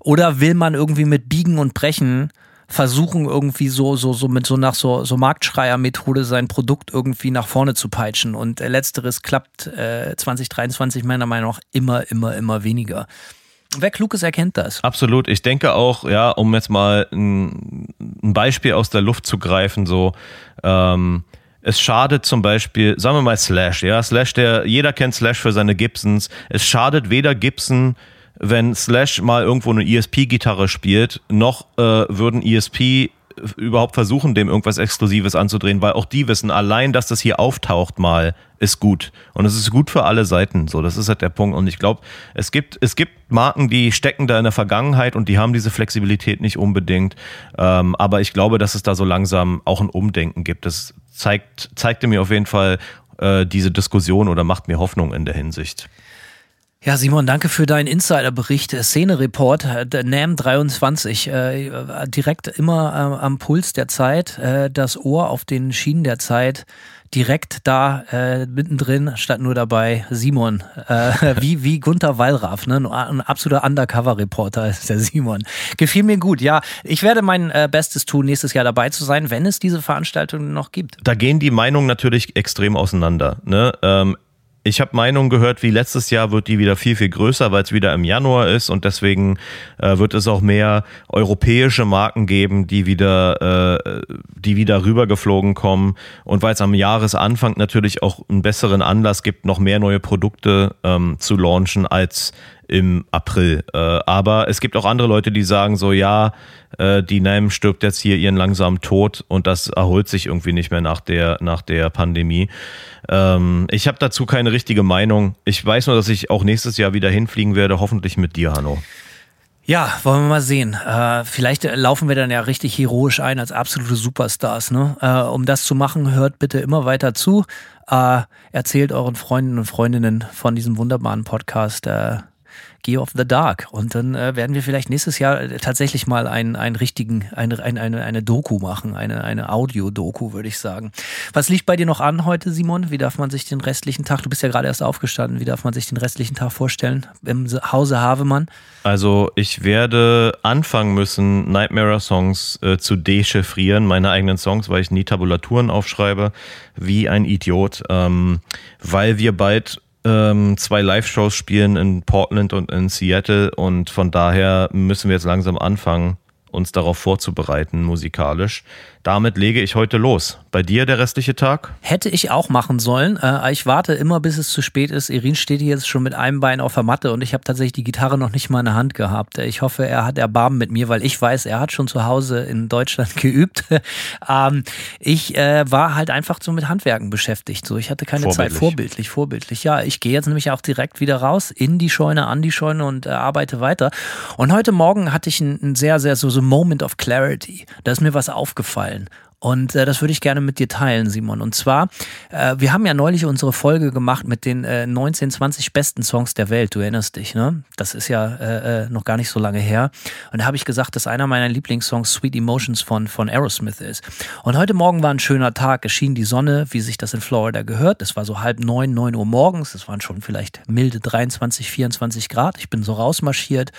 oder will man irgendwie mit Biegen und Brechen versuchen irgendwie so so so mit so nach so so Marktschreier-Methode sein Produkt irgendwie nach vorne zu peitschen und äh, letzteres klappt äh, 2023 meiner Meinung nach immer immer immer weniger. Wer klug ist, erkennt das. Absolut. Ich denke auch, ja, um jetzt mal ein, ein Beispiel aus der Luft zu greifen, so, ähm, es schadet zum Beispiel, sagen wir mal Slash, ja, Slash, der, jeder kennt Slash für seine Gibsons. Es schadet weder Gibson, wenn Slash mal irgendwo eine ESP-Gitarre spielt, noch äh, würden ESP überhaupt versuchen, dem irgendwas Exklusives anzudrehen, weil auch die wissen, allein, dass das hier auftaucht mal, ist gut. Und es ist gut für alle Seiten. So, das ist halt der Punkt. Und ich glaube, es gibt, es gibt Marken, die stecken da in der Vergangenheit und die haben diese Flexibilität nicht unbedingt. Ähm, aber ich glaube, dass es da so langsam auch ein Umdenken gibt. Das zeigt, zeigte mir auf jeden Fall äh, diese Diskussion oder macht mir Hoffnung in der Hinsicht. Ja, Simon, danke für deinen Insiderbericht, äh, Szene-Report, äh, NAM 23, äh, direkt immer äh, am Puls der Zeit, äh, das Ohr auf den Schienen der Zeit, direkt da äh, mittendrin, statt nur dabei Simon, [LAUGHS] wie, wie Gunther Wallraff, ne? ein absoluter Undercover-Reporter ist der Simon. Gefiel mir gut, ja. Ich werde mein Bestes tun, nächstes Jahr dabei zu sein, wenn es diese Veranstaltung noch gibt. Da gehen die Meinungen natürlich extrem auseinander. Ne? Ähm, ich habe Meinungen gehört, wie letztes Jahr wird die wieder viel, viel größer, weil es wieder im Januar ist. Und deswegen äh, wird es auch mehr europäische Marken geben, die wieder, äh, die wieder rübergeflogen kommen. Und weil es am Jahresanfang natürlich auch einen besseren Anlass gibt, noch mehr neue Produkte ähm, zu launchen als im April. Äh, aber es gibt auch andere Leute, die sagen so, ja, äh, die NAM stirbt jetzt hier ihren langsamen Tod und das erholt sich irgendwie nicht mehr nach der, nach der Pandemie. Ähm, ich habe dazu keine richtige Meinung. Ich weiß nur, dass ich auch nächstes Jahr wieder hinfliegen werde, hoffentlich mit dir, Hanno. Ja, wollen wir mal sehen. Äh, vielleicht laufen wir dann ja richtig heroisch ein als absolute Superstars. Ne? Äh, um das zu machen, hört bitte immer weiter zu. Äh, erzählt euren Freunden und Freundinnen von diesem wunderbaren Podcast. Gear of the Dark. Und dann äh, werden wir vielleicht nächstes Jahr äh, tatsächlich mal einen, einen richtigen, eine, eine, eine, eine Doku machen, eine, eine Audio-Doku, würde ich sagen. Was liegt bei dir noch an heute, Simon? Wie darf man sich den restlichen Tag, du bist ja gerade erst aufgestanden, wie darf man sich den restlichen Tag vorstellen im Hause Havemann? Also ich werde anfangen müssen, Nightmare-Songs äh, zu dechiffrieren, meine eigenen Songs, weil ich nie Tabulaturen aufschreibe, wie ein Idiot, ähm, weil wir bald ähm, zwei Live-Shows spielen in Portland und in Seattle und von daher müssen wir jetzt langsam anfangen, uns darauf vorzubereiten musikalisch. Damit lege ich heute los. Bei dir der restliche Tag? Hätte ich auch machen sollen. Äh, ich warte immer, bis es zu spät ist. Irin steht hier jetzt schon mit einem Bein auf der Matte und ich habe tatsächlich die Gitarre noch nicht mal in der Hand gehabt. Ich hoffe, er hat Erbarmen mit mir, weil ich weiß, er hat schon zu Hause in Deutschland [LAUGHS] geübt. Ähm, ich äh, war halt einfach so mit Handwerken beschäftigt. So, ich hatte keine vorbildlich. Zeit. Vorbildlich, vorbildlich. Ja, ich gehe jetzt nämlich auch direkt wieder raus in die Scheune, an die Scheune und äh, arbeite weiter. Und heute Morgen hatte ich ein, ein sehr, sehr so, so Moment of Clarity. Da ist mir was aufgefallen gefallen. Und äh, das würde ich gerne mit dir teilen, Simon. Und zwar, äh, wir haben ja neulich unsere Folge gemacht mit den äh, 19, 20 besten Songs der Welt. Du erinnerst dich, ne? Das ist ja äh, äh, noch gar nicht so lange her. Und da habe ich gesagt, dass einer meiner Lieblingssongs Sweet Emotions von, von Aerosmith ist. Und heute Morgen war ein schöner Tag. Es schien die Sonne, wie sich das in Florida gehört. Es war so halb neun, neun Uhr morgens. Es waren schon vielleicht milde 23, 24 Grad. Ich bin so rausmarschiert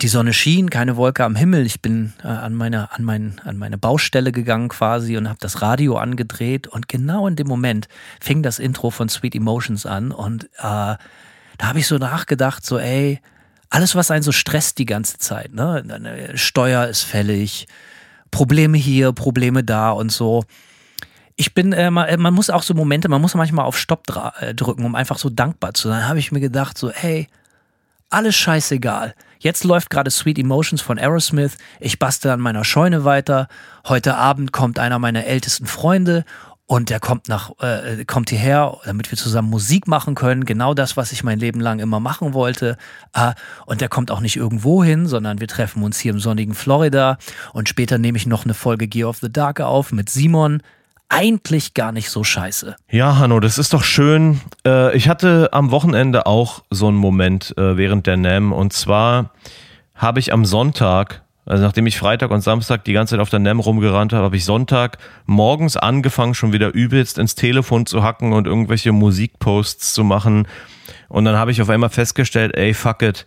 die Sonne schien, keine Wolke am Himmel. Ich bin äh, an, meine, an, mein, an meine Baustelle gegangen quasi und habe das Radio angedreht. Und genau in dem Moment fing das Intro von Sweet Emotions an. Und äh, da habe ich so nachgedacht, so ey, alles, was einen so stresst die ganze Zeit, ne? Steuer ist fällig, Probleme hier, Probleme da und so. Ich bin, äh, man, man muss auch so Momente, man muss manchmal auf Stopp äh, drücken, um einfach so dankbar zu sein. Habe ich mir gedacht, so, ey, alles scheißegal Jetzt läuft gerade Sweet Emotions von Aerosmith. Ich bastel an meiner Scheune weiter. Heute Abend kommt einer meiner ältesten Freunde und der kommt nach, äh, kommt hierher, damit wir zusammen Musik machen können. Genau das, was ich mein Leben lang immer machen wollte. Äh, und der kommt auch nicht irgendwo hin, sondern wir treffen uns hier im sonnigen Florida. Und später nehme ich noch eine Folge Gear of the Dark auf mit Simon. Eigentlich gar nicht so scheiße. Ja, Hanno, das ist doch schön. Äh, ich hatte am Wochenende auch so einen Moment äh, während der NAM. Und zwar habe ich am Sonntag also nachdem ich Freitag und Samstag die ganze Zeit auf der NEM rumgerannt habe, habe ich Sonntag morgens angefangen, schon wieder übelst ins Telefon zu hacken und irgendwelche Musikposts zu machen. Und dann habe ich auf einmal festgestellt, ey, fuck it.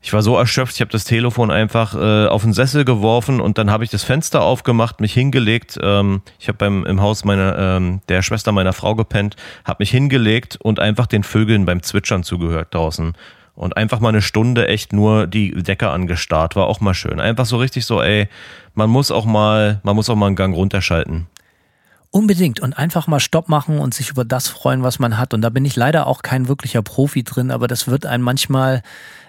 Ich war so erschöpft, ich habe das Telefon einfach äh, auf den Sessel geworfen und dann habe ich das Fenster aufgemacht, mich hingelegt. Ähm, ich habe im Haus meiner ähm, der Schwester meiner Frau gepennt, habe mich hingelegt und einfach den Vögeln beim Zwitschern zugehört draußen und einfach mal eine Stunde echt nur die Decke angestarrt, war auch mal schön. Einfach so richtig so, ey, man muss auch mal, man muss auch mal einen Gang runterschalten. Unbedingt und einfach mal Stopp machen und sich über das freuen, was man hat. Und da bin ich leider auch kein wirklicher Profi drin, aber das wird einem manchmal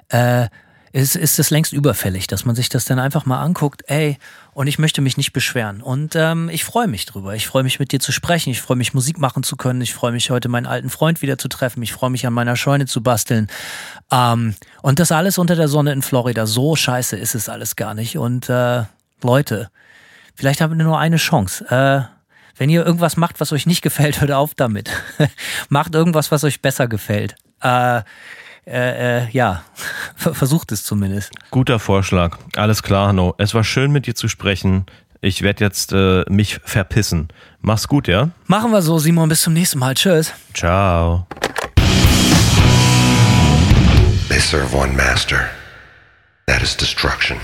äh, ist, ist es längst überfällig, dass man sich das dann einfach mal anguckt, ey, und ich möchte mich nicht beschweren. Und ähm, ich freue mich drüber. Ich freue mich mit dir zu sprechen. Ich freue mich Musik machen zu können. Ich freue mich heute meinen alten Freund wieder zu treffen. Ich freue mich an meiner Scheune zu basteln. Ähm, und das alles unter der Sonne in Florida. So scheiße ist es alles gar nicht. Und äh, Leute, vielleicht haben wir nur eine Chance. Äh, wenn ihr irgendwas macht, was euch nicht [LAUGHS] gefällt, hört auf damit. [LAUGHS] macht irgendwas, was euch besser gefällt. Äh, äh, äh, ja, [LAUGHS] versucht es zumindest. Guter Vorschlag. Alles klar, Hanno. Es war schön mit dir zu sprechen. Ich werde jetzt äh, mich verpissen. Mach's gut, ja? Machen wir so, Simon. Bis zum nächsten Mal. Tschüss. Ciao. They serve one master. That is destruction.